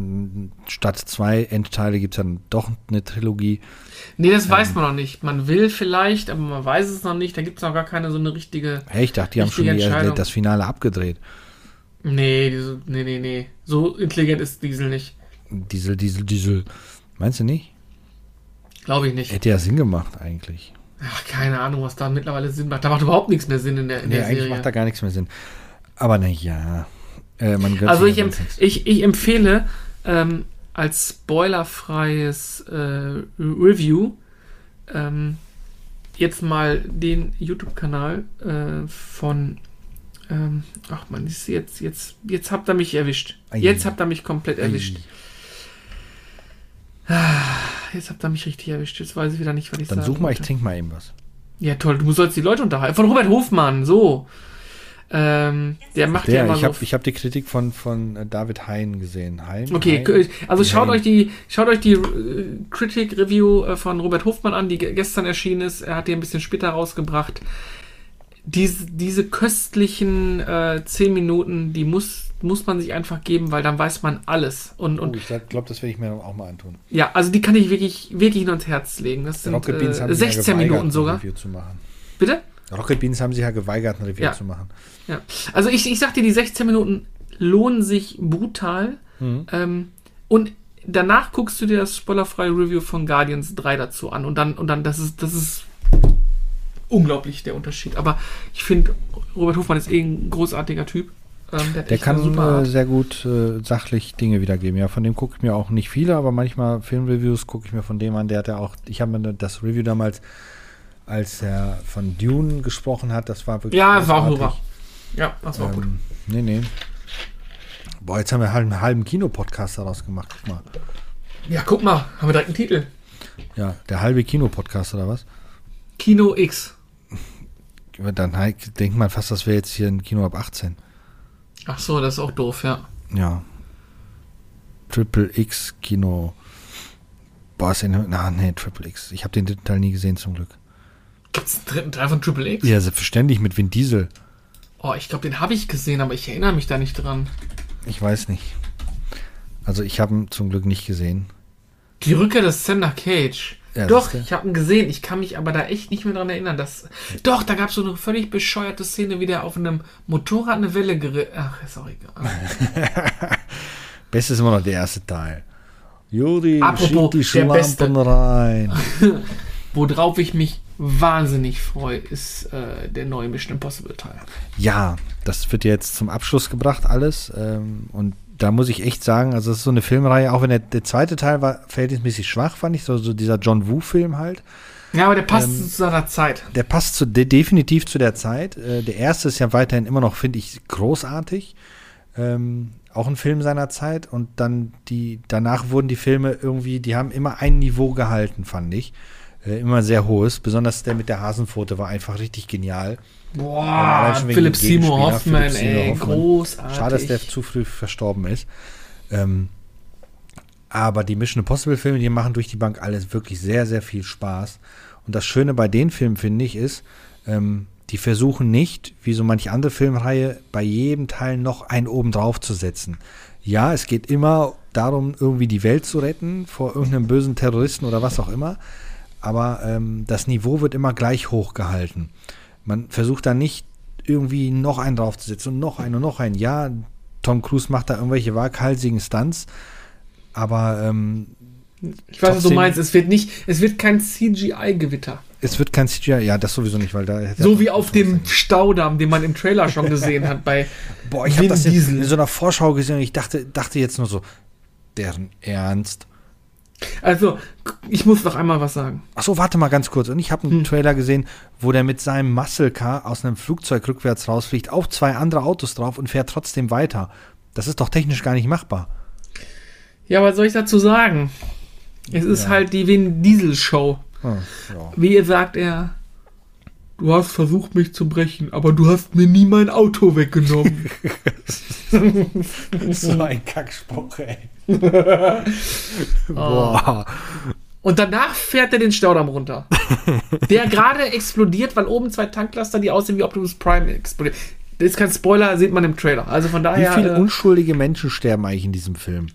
statt zwei Endteile gibt es dann doch eine Trilogie. Nee, das weiß man noch nicht. Man will vielleicht, aber man weiß es noch nicht. Da gibt es noch gar keine so eine richtige. Hey, ich dachte, die haben schon die, das Finale abgedreht. Nee, diese, nee, nee, nee. So intelligent ist Diesel nicht. Diesel, Diesel, Diesel. Meinst du nicht? Glaube ich nicht. Hätte ja Sinn gemacht eigentlich. Ach, keine Ahnung, was da mittlerweile Sinn macht. Da macht überhaupt nichts mehr Sinn in der, in Nee, der eigentlich Serie. macht da gar nichts mehr Sinn. Aber naja, äh, man gönnt Also ich, nichts. ich, ich empfehle ähm, als spoilerfreies äh, Review ähm, jetzt mal den YouTube-Kanal äh, von ähm, ach man, ist jetzt, jetzt, jetzt habt ihr mich erwischt. Ei. Jetzt habt ihr mich komplett erwischt. Ei. Jetzt habt ihr mich richtig erwischt. Jetzt weiß ich wieder nicht, was ich Dann sagen such mal, ich wollte. trinke mal eben was. Ja, toll, du sollst die Leute unterhalten. Von Robert Hofmann, so. Ähm, der macht ja Der, immer ich so. habe ich hab die Kritik von, von äh, David Hein gesehen. Hein? Okay, Hein? also schaut Hein. euch die, schaut euch die äh, Critic Review äh, von Robert Hofmann an, die ge- gestern erschienen ist. Er hat die ein bisschen später rausgebracht. diese, diese köstlichen äh, 10 Minuten, die muss, muss man sich einfach geben, weil dann weiß man alles. Und, Oh, und ich glaube, das werde ich mir auch mal antun. ja, also die kann ich wirklich, wirklich nur ans Herz legen. Das sind Rocket Beans äh, haben sich ja 16 geweigert, Minuten ein sogar. Review zu machen. Bitte? Rocket Beans haben sich ja geweigert, ein Review Ja. zu machen. Ja. Also ich, ich sag dir, die 16 Minuten lohnen sich brutal. Mhm. Ähm, und danach guckst du dir das spoilerfreie Review von Guardians 3 dazu an. Und dann, und dann, das ist, das ist unglaublich der Unterschied. Aber ich finde, Robert Hofmann ist eh ein großartiger Typ. Ähm, der Der kann sehr gut äh, sachlich Dinge wiedergeben. Ja, von dem gucke ich mir auch nicht viele, aber manchmal Filmreviews gucke ich mir von dem an. Der hat ja auch, ich habe mir das Review damals, als er von Dune gesprochen hat, das war wirklich. Ja, das war auch großartig. super. Ja, das war auch gut. Ähm, nee, nee. Boah, jetzt haben wir halt einen halben Kinopodcast daraus gemacht. Guck mal. Ja, guck mal, haben wir direkt einen Titel. Ja, der halbe Kinopodcast oder was? Kino X. Dann halt denkt man fast, das wäre jetzt hier ein Kino ab 18. Ach so, das ist auch doof, ja. Ja. Triple X Kino. Boah, ist in, na, nee, Triple X. Ich habe den dritten Teil nie gesehen, zum Glück. Gibt's einen dritten Teil von Triple X? Ja, selbstverständlich mit Vin Diesel. Oh, ich glaube, den habe ich gesehen, aber ich erinnere mich da nicht dran. Ich weiß nicht. Also ich habe ihn zum Glück nicht gesehen. Die Rückkehr des Sender Cage. Ja, Doch, ich habe ihn gesehen. Ich kann mich aber da echt nicht mehr dran erinnern. Dass, doch, da gab es so eine völlig bescheuerte Szene, wie der auf einem Motorrad eine Welle geritten. Ach, ist auch egal. Beste ist immer noch der erste Teil. Juri, Apropos, schieb die. Schlampen rein. Worauf ich mich wahnsinnig freue, ist äh, der neue Mission Impossible Teil. Ja, das wird jetzt zum Abschluss gebracht, alles. Ähm, und da muss ich echt sagen, also das ist so eine Filmreihe, auch wenn der, der zweite Teil war verhältnismäßig schwach, fand ich, so, so dieser John Woo-Film halt. Ja, aber der passt Ähm, zu seiner Zeit. Der passt zu, de, definitiv zu der Zeit. Äh, der erste ist ja weiterhin immer noch, finde ich, großartig. Ähm, auch ein Film seiner Zeit. Und dann die, danach wurden die Filme irgendwie, die haben immer ein Niveau gehalten, fand ich. Äh, immer sehr hohes. Besonders der mit der Hasenpfote war einfach richtig genial. Boah, Philipp Seymour Gegenspieler, Hoffman, Philipp Seymour ey, Hoffman. großartig. Schade, dass der zu früh verstorben ist. Ähm, aber die Mission Impossible Filme, die machen durch die Bank alles wirklich sehr, sehr viel Spaß. Und das Schöne bei den Filmen, finde ich, ist, ähm, die versuchen nicht, wie so manche andere Filmreihe, bei jedem Teil noch einen oben drauf zu setzen. Ja, es geht immer darum, irgendwie die Welt zu retten vor irgendeinem bösen Terroristen oder was auch immer. Aber ähm, das Niveau wird immer gleich hoch gehalten. Man versucht da nicht irgendwie noch einen draufzusetzen und noch einen und noch einen. Ja, Tom Cruise macht da irgendwelche waghalsigen Stunts, aber ähm, Ich weiß, was du meinst. Es wird nicht, es wird kein CGI-Gewitter. es wird kein CGI. Ja, das sowieso nicht, weil da So wie auf dem Staudamm, den man im Trailer schon gesehen hat bei Boah, ich habe das in, Diesel. in so einer Vorschau gesehen und ich dachte, dachte jetzt nur so, deren Ernst. Also, ich muss noch einmal was sagen. Achso, warte mal ganz kurz. Und ich habe einen Hm. Trailer gesehen, wo der mit seinem Muscle Car aus einem Flugzeug rückwärts rausfliegt, auf zwei andere Autos drauf und fährt trotzdem weiter. Das ist doch technisch gar nicht machbar. Ja, was soll ich dazu sagen? Es ist Ja. halt die Vin Diesel Show. Hm, ja. Wie ihr sagt er, du hast versucht mich zu brechen, aber du hast mir nie mein Auto weggenommen. so ein Kackspruch, ey. Oh. Boah. Und danach fährt er den Staudamm runter. Der gerade explodiert, weil oben zwei Tanklaster, die aussehen wie Optimus Prime, explodieren. Das ist kein Spoiler, sieht man im Trailer. Also von Wie daher viele äh, unschuldige Menschen sterben eigentlich in diesem Film?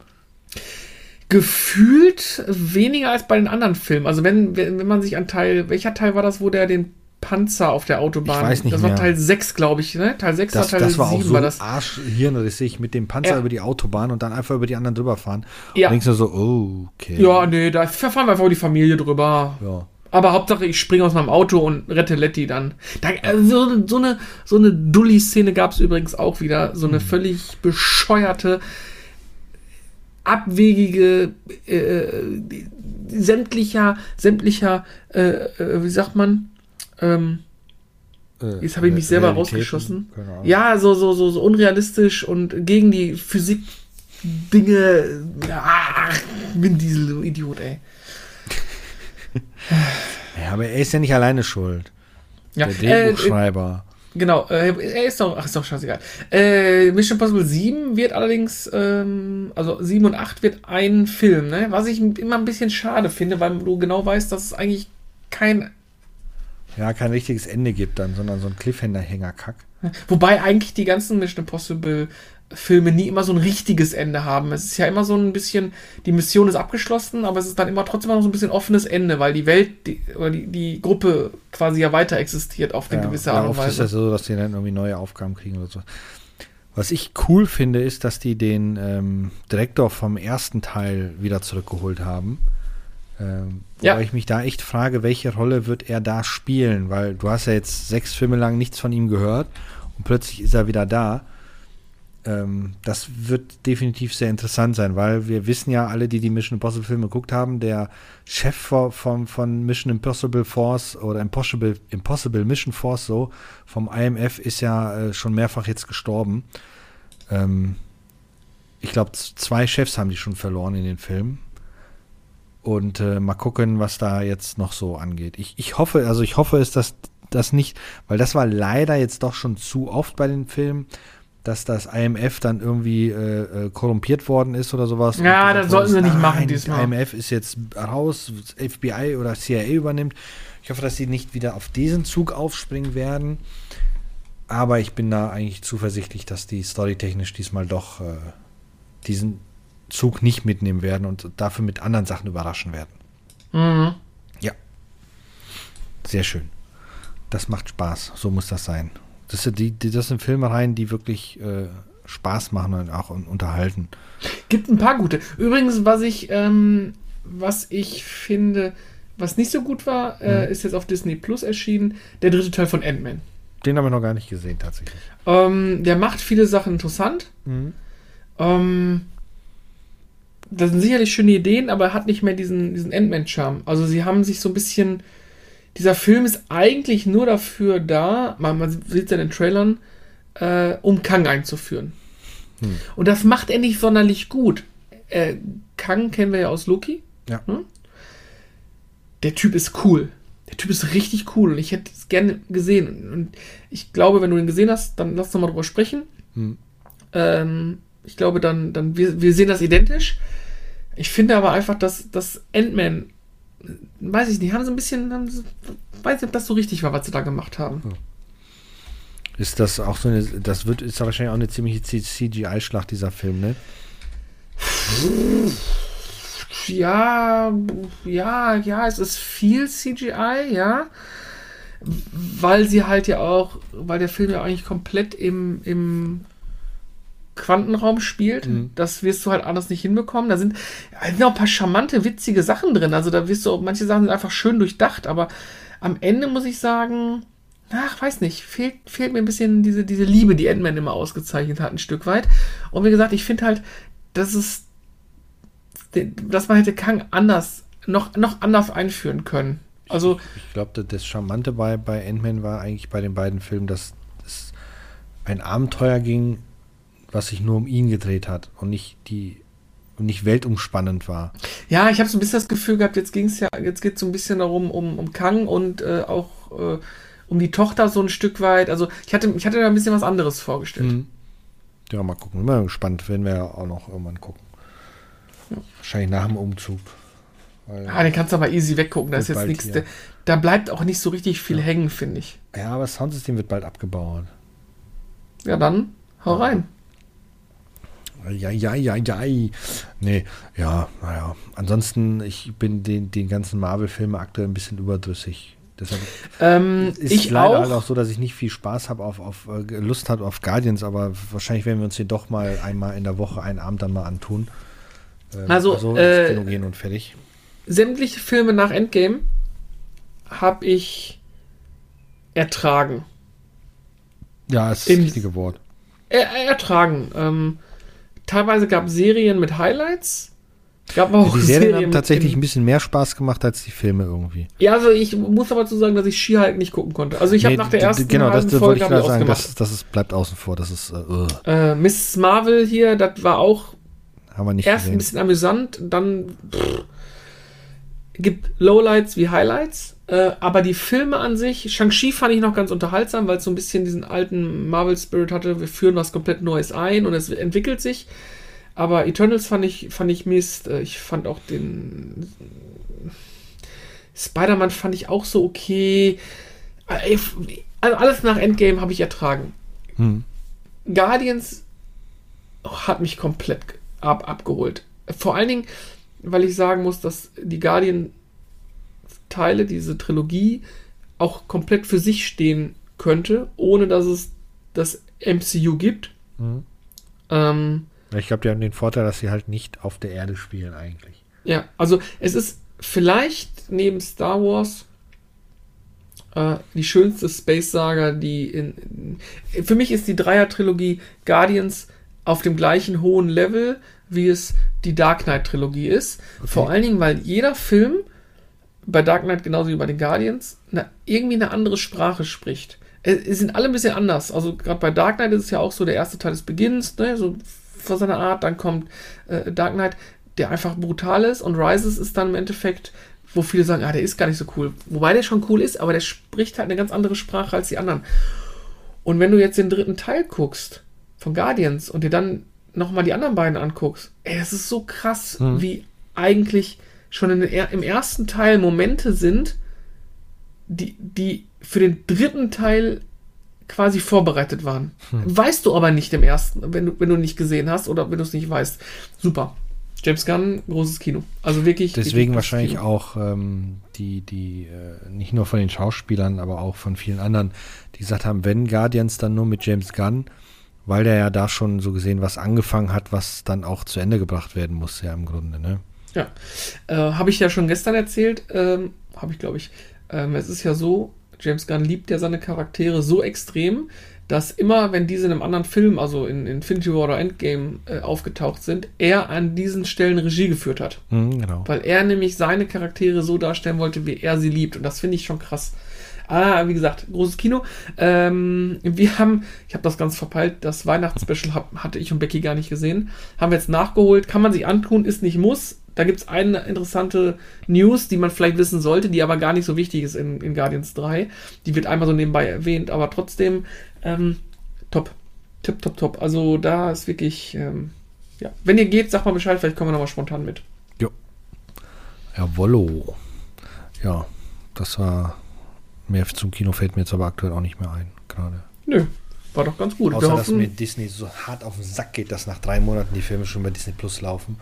gefühlt weniger als bei den anderen Filmen. Also wenn, wenn, wenn man sich an Teil, welcher Teil war das, wo der den Panzer auf der Autobahn, Ich weiß nicht das mehr. war Teil 6, glaube ich, ne? Teil 6 Das, war Teil das war auch 7 so war das. arschhirnrissig mit dem Panzer Ja. über die Autobahn und dann einfach über die anderen drüber fahren. Ja. Und denkst du so, okay. Ja, nee, da verfahren wir einfach die Familie drüber. Ja. Aber Hauptsache, ich springe aus meinem Auto und rette Letty dann. Da, also, so, eine, so eine Dulli-Szene gab es übrigens auch wieder. So eine völlig bescheuerte, abwegige, äh, sämtlicher, sämtlicher, äh, äh, wie sagt man? Ähm, Äh, jetzt habe ich mich selber Realitäten, rausgeschossen. Ja, so, so, so, so unrealistisch und gegen die Physik. Dinge. Ah, Vin Diesel, du Idiot, ey. Ja, aber er ist ja nicht alleine schuld. Ja, Der äh, Drehbuchschreiber. Genau, äh, er ist doch, ach, ist doch scheißegal. Äh, Mission Impossible 7 wird allerdings, ähm, also 7 und 8 wird ein Film, ne? Was ich immer ein bisschen schade finde, weil du genau weißt, dass es eigentlich kein Ja, kein richtiges Ende gibt dann, sondern so ein Cliffhanger-Kack. Wobei eigentlich die ganzen Mission Impossible Filme nie immer so ein richtiges Ende haben. Es ist ja immer so ein bisschen, die Mission ist abgeschlossen, aber es ist dann immer trotzdem noch so ein bisschen offenes Ende, weil die Welt die, oder die, die Gruppe quasi ja weiter existiert auf eine ja, gewisse ja, Art und oft ist Weise. das so, dass die dann irgendwie neue Aufgaben kriegen oder so. Was ich cool finde, ist, dass die den ähm, Direktor vom ersten Teil wieder zurückgeholt haben. Ähm, Ja. Wobei ich mich da echt frage, welche Rolle wird er da spielen? Weil du hast ja jetzt sechs Filme lang nichts von ihm gehört und plötzlich ist er wieder da. Ähm, das wird definitiv sehr interessant sein, weil wir wissen ja alle, die die Mission Impossible Filme geguckt haben, der Chef von, von, von Mission Impossible Force oder Impossible, Impossible Mission Force so vom IMF ist ja äh, schon mehrfach jetzt gestorben. Ähm, ich glaube, zwei Chefs haben die schon verloren in den Filmen. Und äh, mal gucken, was da jetzt noch so angeht. Ich, ich hoffe, also ich hoffe es, dass das nicht, weil das war leider jetzt doch schon zu oft bei den Filmen, dass das IMF dann irgendwie äh, äh, korrumpiert worden ist oder sowas. Ja, das sollten sie nicht machen diesmal. IMF ist jetzt raus, FBI oder CIA übernimmt. Ich hoffe, dass sie nicht wieder auf diesen Zug aufspringen werden. Aber ich bin da eigentlich zuversichtlich, dass die storytechnisch diesmal doch äh, diesen Zug nicht mitnehmen werden und dafür mit anderen Sachen überraschen werden. Mhm. Ja. Sehr schön. Das macht Spaß. So muss das sein. Das sind, die, die, das sind Filmereien, die wirklich äh, Spaß machen und auch un- unterhalten. Gibt ein paar gute. Übrigens, was ich, ähm, was ich finde, was nicht so gut war, äh, ist jetzt auf Disney Plus erschienen, der dritte Teil von Ant-Man. Den haben wir noch gar nicht gesehen, tatsächlich. Ähm, der macht viele Sachen interessant. Ähm, das sind sicherlich schöne Ideen, aber er hat nicht mehr diesen, diesen Ant-Man-Charme. Also sie haben sich so ein bisschen. Dieser Film ist eigentlich nur dafür da, man, man sieht es ja in den Trailern, äh, um Kang einzuführen. Und das macht er nicht sonderlich gut. Äh, Kang kennen wir ja aus Loki. Ja. Hm? Der Typ ist cool. Der Typ ist richtig cool und ich hätte es gerne gesehen. Und ich glaube, wenn du ihn gesehen hast, dann lass uns mal drüber sprechen. Hm. Ähm, ich glaube, dann, dann wir, wir sehen das identisch. Ich finde aber einfach, dass, dass Ant-Man, weiß ich nicht, haben sie ein bisschen, haben sie, weiß nicht, ob das so richtig war, was sie da gemacht haben. Ist das auch so eine, das wird, ist wahrscheinlich auch eine ziemliche CGI-Schlacht, dieser Film, ne? Ja, ja, ja, es ist viel CGI, ja. Weil sie halt ja auch, weil der Film ja eigentlich komplett im, im Quantenraum spielt. Mhm. Das wirst du halt anders nicht hinbekommen. Da sind, da sind auch ein paar charmante, witzige Sachen drin. Also da wirst du auch, manche Sachen sind einfach schön durchdacht, aber am Ende muss ich sagen, ach, weiß nicht, fehlt, fehlt mir ein bisschen diese, diese Liebe, die Ant-Man immer ausgezeichnet hat, ein Stück weit. Und wie gesagt, ich finde halt, dass es dass man hätte Kang anders, noch, noch anders einführen können. Also, Ich glaube, das Charmante bei, bei Ant-Man war eigentlich bei den beiden Filmen, dass es ein Abenteuer ging, was sich nur um ihn gedreht hat und nicht die und nicht weltumspannend war. ja, ich habe so ein bisschen das Gefühl gehabt, jetzt ging es ja, jetzt geht es so ein bisschen darum, um, um Kang und äh, auch äh, um die Tochter so ein Stück weit. Also, ich hatte, ich hatte da ein bisschen was anderes vorgestellt. Mhm. Ja, mal gucken. Immer gespannt, werden wir ja auch noch irgendwann gucken. Wahrscheinlich nach dem Umzug. Weil, Ah, den kannst du aber easy weggucken. Da ist jetzt nichts. Da, da bleibt auch nicht so richtig viel hängen, finde ich. ja, aber das Soundsystem wird bald abgebaut. Ja, dann hau rein. Ja, ja, ja, ja. Nee, ja, naja. Ansonsten, ich bin den, den ganzen Marvel-Filmen aktuell ein bisschen überdrüssig. Deshalb Ähm, ist ich leider auch. halt auch so, dass ich nicht viel Spaß habe auf, auf äh, Lust habe auf Guardians, aber wahrscheinlich werden wir uns den doch mal einmal in der Woche einen Abend dann mal antun. Ähm, Also, ins äh, gehen und fertig. Sämtliche Filme nach Endgame habe ich ertragen. Ja, ist das im- richtige Wort. Er, ertragen. Ähm, teilweise gab es Serien mit Highlights. Gab auch Die Serien haben Serien tatsächlich ein in, bisschen mehr Spaß gemacht als die Filme irgendwie. Ja, also ich muss aber zu sagen, dass ich She-Hulk nicht gucken konnte. Also ich habe Nee, nach der ersten genau, das wollte Folge ich hab gerade ich sagen, das, das ist, bleibt außen vor. Das ist, äh, uh, Äh, Miss Marvel hier, das war auch haben wir nicht erst ein gesehen. bisschen amüsant, dann pff, gibt Lowlights wie Highlights. Äh, aber die Filme an sich, Shang-Chi fand ich noch ganz unterhaltsam, weil es so ein bisschen diesen alten Marvel-Spirit hatte. Wir führen was komplett Neues ein und es entwickelt sich. Aber Eternals fand ich, fand ich Mist. Äh, Ich fand auch den Spider-Man fand ich auch so okay. Also alles nach Endgame habe ich ertragen. Hm. Guardians hat mich komplett ab, abgeholt. Vor allen Dingen, weil ich sagen muss, dass die Guardian-Teile, diese Trilogie, auch komplett für sich stehen könnte, ohne dass es das MCU gibt. Mhm. Ähm, Ich glaube, die haben den Vorteil, dass sie halt nicht auf der Erde spielen eigentlich. ja, also es ist vielleicht neben Star Wars äh, die schönste Space-Saga, die in, in. Für mich ist die Dreier-Trilogie Guardians auf dem gleichen hohen Level, wie es die Dark Knight-Trilogie ist. Vor allen Dingen, weil jeder Film bei Dark Knight genauso wie bei den Guardians eine, irgendwie eine andere Sprache spricht. Es, es sind alle ein bisschen anders. Also gerade bei Dark Knight ist es ja auch so, der erste Teil des Beginns, ne, so von seiner Art, dann kommt äh, Dark Knight, der einfach brutal ist und Rises ist dann im Endeffekt, wo viele sagen, ah, der ist gar nicht so cool. Wobei der schon cool ist, aber der spricht halt eine ganz andere Sprache als die anderen. Und wenn du jetzt den dritten Teil guckst von Guardians und dir dann nochmal die anderen beiden anguckst, ey, das ist so krass, wie eigentlich schon in im ersten Teil Momente sind, die, die für den dritten Teil quasi vorbereitet waren. Weißt du aber nicht im ersten, wenn du, wenn du nicht gesehen hast oder wenn du es nicht weißt. Super. James Gunn, großes Kino. Also wirklich. Deswegen wirklich wahrscheinlich Kino. auch ähm, die, die äh, nicht nur von den Schauspielern, aber auch von vielen anderen, die gesagt haben, wenn Guardians dann nur mit James Gunn, weil der ja da schon so gesehen was angefangen hat, was dann auch zu Ende gebracht werden muss, ja im Grunde, ne? Ja. Äh, Habe ich ja schon gestern erzählt. Ähm, Habe ich, glaube ich. Ähm, es ist ja so, James Gunn liebt ja seine Charaktere so extrem, dass immer, wenn diese in einem anderen Film, also in Infinity War oder Endgame, äh, aufgetaucht sind, er an diesen Stellen Regie geführt hat. Mhm, genau. Weil er nämlich seine Charaktere so darstellen wollte, wie er sie liebt. Und das finde ich schon krass. Ah, wie gesagt, großes Kino. Ähm, wir haben, ich habe das ganz verpeilt, das Weihnachtsspecial hab, hatte ich und Becky gar nicht gesehen. Haben wir jetzt nachgeholt. Kann man sich antun, ist nicht muss. Da gibt es eine interessante News, die man vielleicht wissen sollte, die aber gar nicht so wichtig ist in, in Guardians 3. Die wird einmal so nebenbei erwähnt, aber trotzdem ähm, top. Tipp, top, top. Also da ist wirklich, ähm, ja. Wenn ihr geht, sagt mal Bescheid, vielleicht kommen wir nochmal spontan mit. Jo. Jawollo. Ja, das war mehr zum Kino fällt mir jetzt aber aktuell auch nicht mehr ein, gerade. Nö, war doch ganz gut. Außer, dass mir Disney so hart auf den Sack geht, dass nach drei Monaten die Filme schon bei Disney Plus laufen.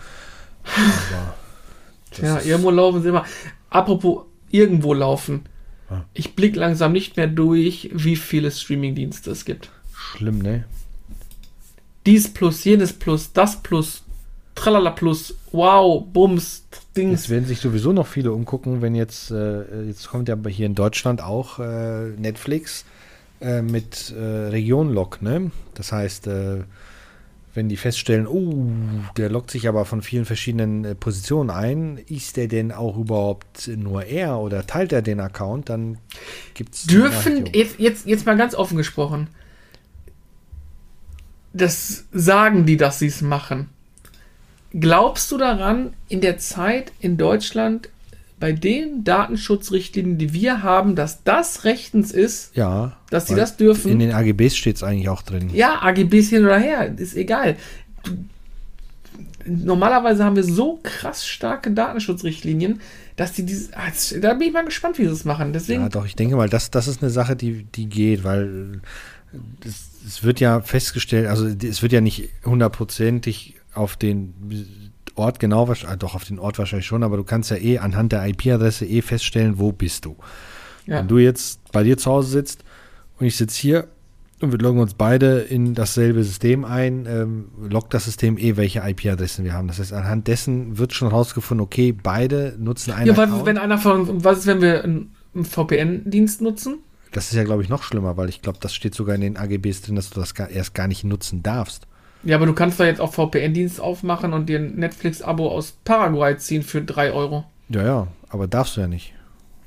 Ja, irgendwo laufen sie immer. Apropos irgendwo laufen. Ja. Ich blick langsam nicht mehr durch, wie viele Streamingdienste es gibt. schlimm, ne? Dies plus, jenes plus, das plus, tralala plus, wow, bums, Dings. Jetzt werden sich sowieso noch viele umgucken, wenn jetzt, äh, jetzt kommt ja hier in Deutschland auch äh, Netflix äh, mit äh, Region-Lock, ne? Das heißt, äh, wenn die feststellen, oh, der lockt sich aber von vielen verschiedenen äh, Positionen ein, ist der denn auch überhaupt nur er oder teilt er den Account, dann gibt es Dürfen, jetzt, jetzt, jetzt mal ganz offen gesprochen, das sagen die, dass sie es machen. Glaubst du daran, in der Zeit in Deutschland, bei den Datenschutzrichtlinien, die wir haben, dass das rechtens ist, Ja. dass sie das dürfen? In den AGBs steht es eigentlich auch drin. Ja, AGBs hin oder her, ist egal. Normalerweise haben wir so krass starke Datenschutzrichtlinien, dass die dieses. jetzt- Da bin ich mal gespannt, wie sie es machen. Deswegen. Ja, doch, ich denke mal, das, das ist eine Sache, die, die geht, weil es, es wird ja festgestellt, also es wird ja nicht hundertprozentig auf den Ort genau, ah, doch auf den Ort wahrscheinlich schon, aber du kannst ja eh anhand der IP-Adresse eh feststellen, wo bist du. ja. Wenn du jetzt bei dir zu Hause sitzt und ich sitze hier und wir loggen uns beide in dasselbe System ein, ähm, loggt das System eh, welche IP-Adressen wir haben. Das heißt, anhand dessen wird schon rausgefunden, okay, beide nutzen einen ja, weil, Account. wenn einer von. Was ist, wenn wir einen, einen VPN-Dienst nutzen? Das ist ja, glaube ich, noch schlimmer, weil ich glaube, das steht sogar in den AGBs drin, dass du das gar, erst gar nicht nutzen darfst. Ja, aber du kannst da jetzt auch VPN-Dienst aufmachen und dir ein Netflix-Abo aus Paraguay ziehen für 3 Euro. Ja, ja, aber darfst du ja nicht.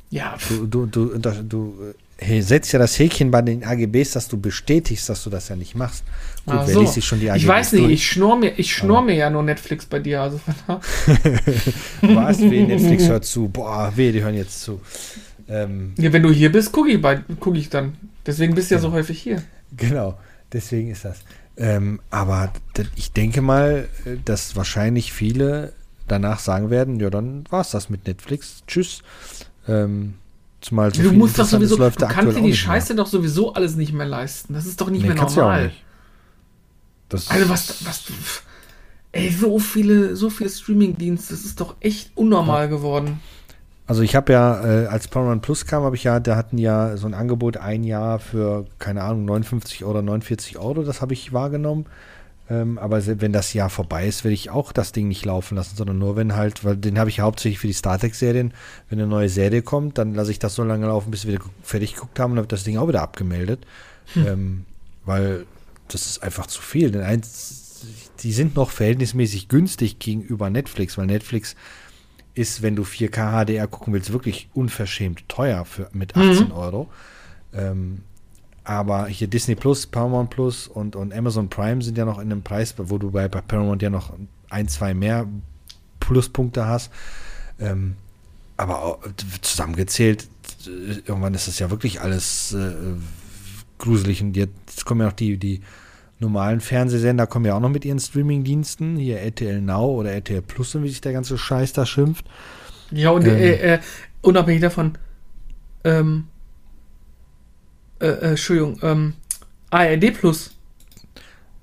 Ja, Du, du, du, du, du äh, setzt ja das Häkchen bei den AGBs, dass du bestätigst, dass du das ja nicht machst. Gut, ach wer so. liest sich schon die AGBs Ich weiß nicht, durch? ich schnurr mir, ich schnurr mir ja nur Netflix bei dir. Also, Was? Weh, Netflix hört zu. Boah, weh, die hören jetzt zu. Ähm, ja, wenn du hier bist, gucke ich, guck ich dann. Deswegen bist du ja so häufig hier. Genau, deswegen ist das. Ähm, aber ich denke mal, äh, dass wahrscheinlich viele danach sagen werden, ja, dann war es das mit Netflix. Tschüss. Ähm, Zumal so du musst doch Interessantes sowieso, läuft du kannst dir die nicht mehr. Scheiße doch sowieso alles nicht mehr leisten. Das ist doch nicht Nee, mehr du ja normal. nicht. Das Also was, was, ey, so viele, so viele Streaming-Dienste, das ist doch echt unnormal geworden. Also ich habe ja, äh, als Paramount Plus kam, habe ich ja, da hatten ja so ein Angebot ein Jahr für, keine Ahnung, 59 oder 49 Euro, das habe ich wahrgenommen. Ähm, aber wenn das Jahr vorbei ist, werde ich auch das Ding nicht laufen lassen, sondern nur wenn halt, weil den habe ich hauptsächlich für die Star Trek-Serien. Wenn eine neue Serie kommt, dann lasse ich das so lange laufen, bis wir wieder fertig geguckt haben und habe das Ding auch wieder abgemeldet. Ähm, weil das ist einfach zu viel. Denn eins, die sind noch verhältnismäßig günstig gegenüber Netflix, weil Netflix ist, wenn du 4K HDR gucken willst, wirklich unverschämt teuer für, mit 18 Euro. Ähm, aber hier Disney Plus, Paramount Plus und, und Amazon Prime sind ja noch in einem Preis, wo du bei, bei Paramount ja noch ein, zwei mehr Pluspunkte hast. Ähm, aber zusammengezählt, äh, irgendwann ist das ja wirklich alles äh, gruselig. Und jetzt kommen ja noch die, die normalen Fernsehsender, kommen ja auch noch mit ihren Streamingdiensten. Hier RTL Now oder RTL Plus, und wie sich der ganze Scheiß da schimpft. Ja, und Ähm. äh, äh, unabhängig davon, ähm, äh, äh, Entschuldigung, ähm, ARD Plus.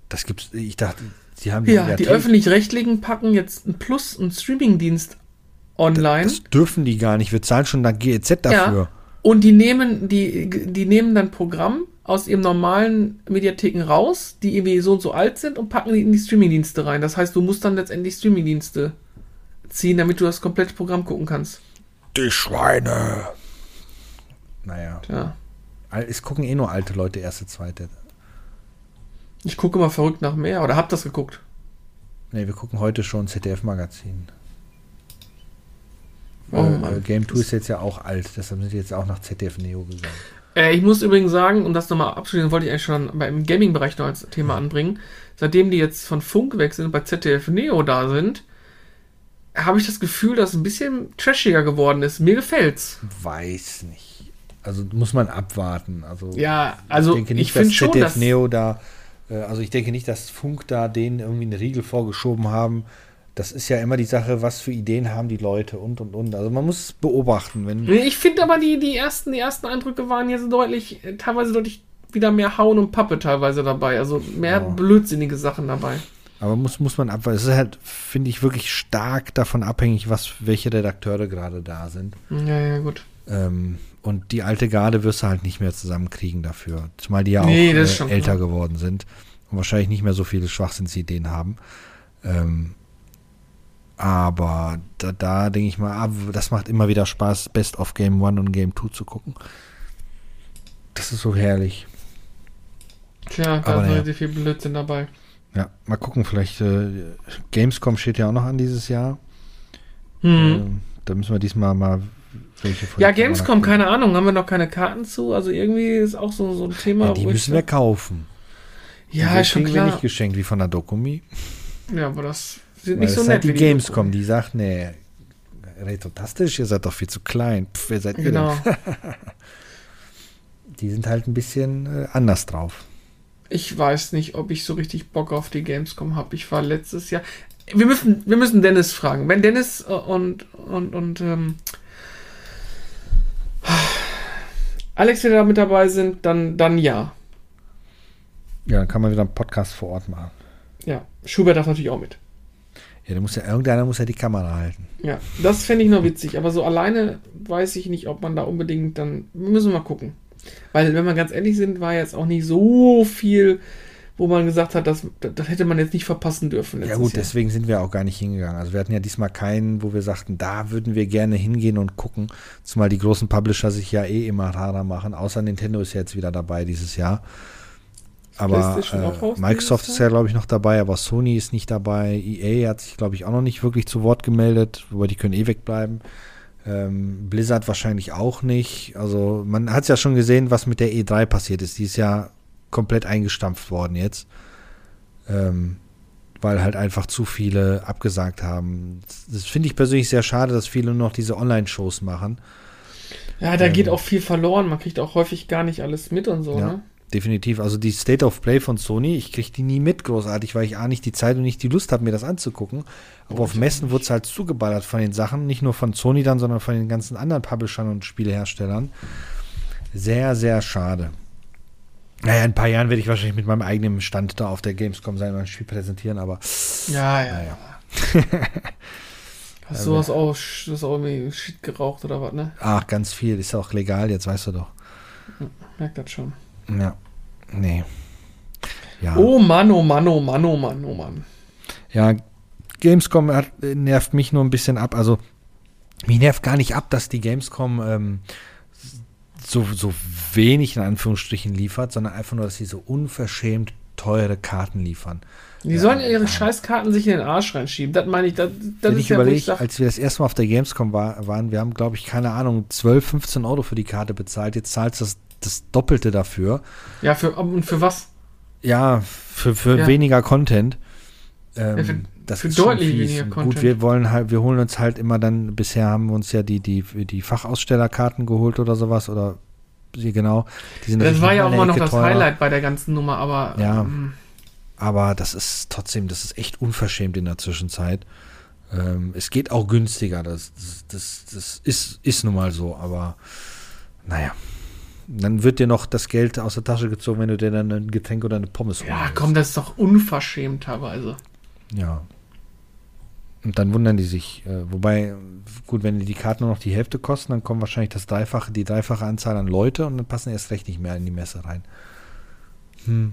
Das gibt's, ich dachte, sie haben Ja, ja die öffentlich-rechtlichen packen jetzt ein Plus, einen Streamingdienst online. Das dürfen die gar nicht. Wir zahlen schon da GEZ dafür. Ja. Und die nehmen, die, die nehmen dann Programm aus ihrem normalen Mediatheken raus, die irgendwie so und so alt sind und packen die in die Streamingdienste rein. Das heißt, du musst dann letztendlich Streamingdienste ziehen, damit du das komplette Programm gucken kannst. Die Schweine. Naja. Ja. Es gucken eh nur alte Leute, erste, zweite. Ich gucke mal verrückt nach mehr oder hab das geguckt. Nee, wir gucken heute schon ZDF-Magazin. Oh äh, Game 2 ist jetzt ja auch alt, deshalb sind die jetzt auch nach ZDF Neo gegangen. Äh, ich muss übrigens sagen, um das nochmal abzuschließen, wollte ich eigentlich schon beim Gaming-Bereich noch als Thema anbringen. Seitdem die jetzt von Funk weg sind und bei ZDF Neo da sind, habe ich das Gefühl, dass es ein bisschen trashiger geworden ist. Mir gefällt's. Weiß nicht. Also muss man abwarten. Also Ja, also ich denke nicht, ich dass schon, ZDF dass Neo da, äh, also ich denke nicht, dass Funk da denen irgendwie eine Riegel vorgeschoben haben. Das ist ja immer die Sache, was für Ideen haben die Leute und und und. Also man muss es beobachten, wenn Ich finde aber, die, die, ersten, die ersten Eindrücke waren jetzt deutlich, äh, teilweise deutlich wieder mehr Hauen und Pappe teilweise dabei. Also mehr Ja. blödsinnige Sachen dabei. Aber muss, muss man abwarten. Es ist halt, finde ich, wirklich stark davon abhängig, was, welche Redakteure gerade da sind. Ja, ja, gut. Ähm, und die alte Garde wirst du halt nicht mehr zusammenkriegen dafür. Zumal die ja Nee, auch äh, schon älter geworden sind und wahrscheinlich nicht mehr so viele Schwachsinnsideen haben. Ähm, aber da, da denke ich mal, ah, das macht immer wieder Spaß, Best of Game 1 und Game 2 zu gucken. Das ist so herrlich. Tja, da ist naja. relativ viel Blödsinn dabei. Ja, mal gucken, vielleicht äh, Gamescom steht ja auch noch an dieses Jahr. Hm. Ähm, da müssen wir diesmal mal welche von Ja, Gamescom, keine Ahnung, haben wir noch keine Karten zu. Also irgendwie ist auch so, so ein Thema. Ja, die müssen wir kaufen. Ja, ist schon kriegen wir klar. nicht geschenkt wie von der Dokumi. Ja, aber das sind nicht so nett halt die Gamescom, die sagt, nee, retrotastisch, ihr seid doch viel zu klein. Pff, wer seid ihr Genau. Die sind halt ein bisschen äh, anders drauf. Ich weiß nicht, ob ich so richtig Bock auf die Gamescom habe. Ich war letztes Jahr. Wir müssen, wir müssen Dennis fragen. Wenn Dennis äh, und, und, und ähm, Alex wieder mit dabei sind, dann, dann ja. Ja, dann kann man wieder einen Podcast vor Ort machen. Ja. Schubert darf natürlich auch mit. Ja, da muss ja, irgendeiner muss ja die Kamera halten. Ja, das fände ich noch witzig. Aber so alleine weiß ich nicht, ob man da unbedingt dann. Müssen wir mal gucken. Weil, wenn wir ganz ehrlich sind, war jetzt auch nicht so viel, wo man gesagt hat, das, das hätte man jetzt nicht verpassen dürfen. Ja gut, Jahr. deswegen sind wir auch gar nicht hingegangen. Also wir hatten ja diesmal keinen, wo wir sagten, da würden wir gerne hingehen und gucken. Zumal die großen Publisher sich ja eh immer rarer machen. Außer Nintendo ist ja jetzt wieder dabei dieses Jahr. Aber äh, Microsoft ist ja, glaube ich, noch dabei, aber Sony ist nicht dabei. EA hat sich, glaube ich, auch noch nicht wirklich zu Wort gemeldet, wobei die können eh wegbleiben. Ähm, Blizzard wahrscheinlich auch nicht. Also man hat es ja schon gesehen, was mit der E3 passiert ist. Die ist ja komplett eingestampft worden jetzt. Ähm, weil halt einfach zu viele abgesagt haben. Das, das finde ich persönlich sehr schade, dass viele nur noch diese Online-Shows machen. Ja, da Ähm, geht auch viel verloren. Man kriegt auch häufig gar nicht alles mit und so, Ja. ne? Definitiv. Also die State of Play von Sony, ich kriege die nie mit großartig, weil ich A nicht die Zeit und nicht die Lust habe, mir das anzugucken. Aber auf Messen wurde es halt zugeballert von den Sachen, nicht nur von Sony dann, sondern von den ganzen anderen Publishern und Spieleherstellern. Sehr, sehr schade. Naja, in ein paar Jahren werde ich wahrscheinlich mit meinem eigenen Stand da auf der Gamescom sein und ein Spiel präsentieren, aber Ja, ja. naja. Hast du was auch, das auch irgendwie Shit geraucht oder was, ne? Ach, ganz viel. Ist auch legal, jetzt weißt du doch. Merkt das schon. Ja. Nee. Ja. Oh Mann, oh Mann, oh Mann, oh Mann, oh Mann. Ja, Gamescom hat, nervt mich nur ein bisschen ab. Also, mich nervt gar nicht ab, dass die Gamescom ähm, so, so wenig in Anführungsstrichen liefert, sondern einfach nur, dass sie so unverschämt teure Karten liefern. Die sollen ja ihre Scheißkarten sich in den Arsch reinschieben. Das meine ich, das, das Wenn ist ich ja, überlege, sag, als wir das erste Mal auf der Gamescom war, waren, wir haben, glaube ich, keine Ahnung, 12, 15 Euro für die Karte bezahlt. Jetzt zahlst du das, das Doppelte dafür. Ja, für, und für was? Ja, für, für Ja. weniger Content. Ähm, Ja, für- das für ist schon deutlich fies. weniger Content. Gut, wir wollen halt, wir holen uns halt immer dann, bisher haben wir uns ja die, die, die Fachausstellerkarten geholt oder sowas oder sie genau. Die sind Das war ja auch mal noch das teurer. Highlight bei der ganzen Nummer, aber Ja. ähm, Aber das ist trotzdem, das ist echt unverschämt in der Zwischenzeit. Ähm, es geht auch günstiger, das, das, das, das ist, ist nun mal so, aber naja. Dann wird dir noch das Geld aus der Tasche gezogen, wenn du dir dann ein Getränk oder eine Pommes holen ja, komm, das ist doch unverschämt teilweise. Ja. Und dann wundern die sich. Äh, wobei, gut, wenn die Karten nur noch die Hälfte kosten, dann kommt wahrscheinlich das dreifache, die dreifache Anzahl an Leute und dann passen erst recht nicht mehr in die Messe rein. Hm.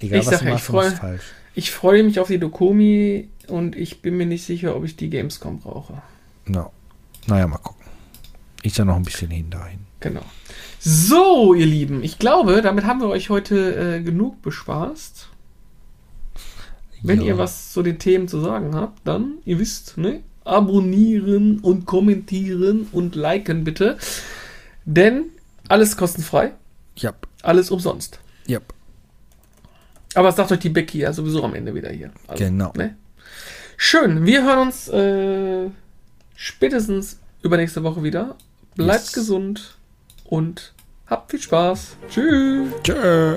Egal, Ich was sag du ja, machst, ich freu- falsch. Ich freue mich auf die Dokumi und ich bin mir nicht sicher, ob ich die Gamescom brauche. No. Naja, mal gucken. Ich ja noch ein bisschen hin dahin. Genau. So, ihr Lieben, ich glaube, damit haben wir euch heute äh, genug bespaßt. Wenn Ja. ihr was zu den Themen zu sagen habt, dann, ihr wisst, ne? Abonnieren und kommentieren und liken bitte. Denn alles kostenfrei, Ja, alles umsonst. ja. Aber das sagt euch die Becky ja sowieso am Ende wieder hier. Also, Genau. Ne? Schön, wir hören uns äh, spätestens übernächste Woche wieder. Bleibt Yes. gesund und habt viel Spaß. Tschüss. Tschö.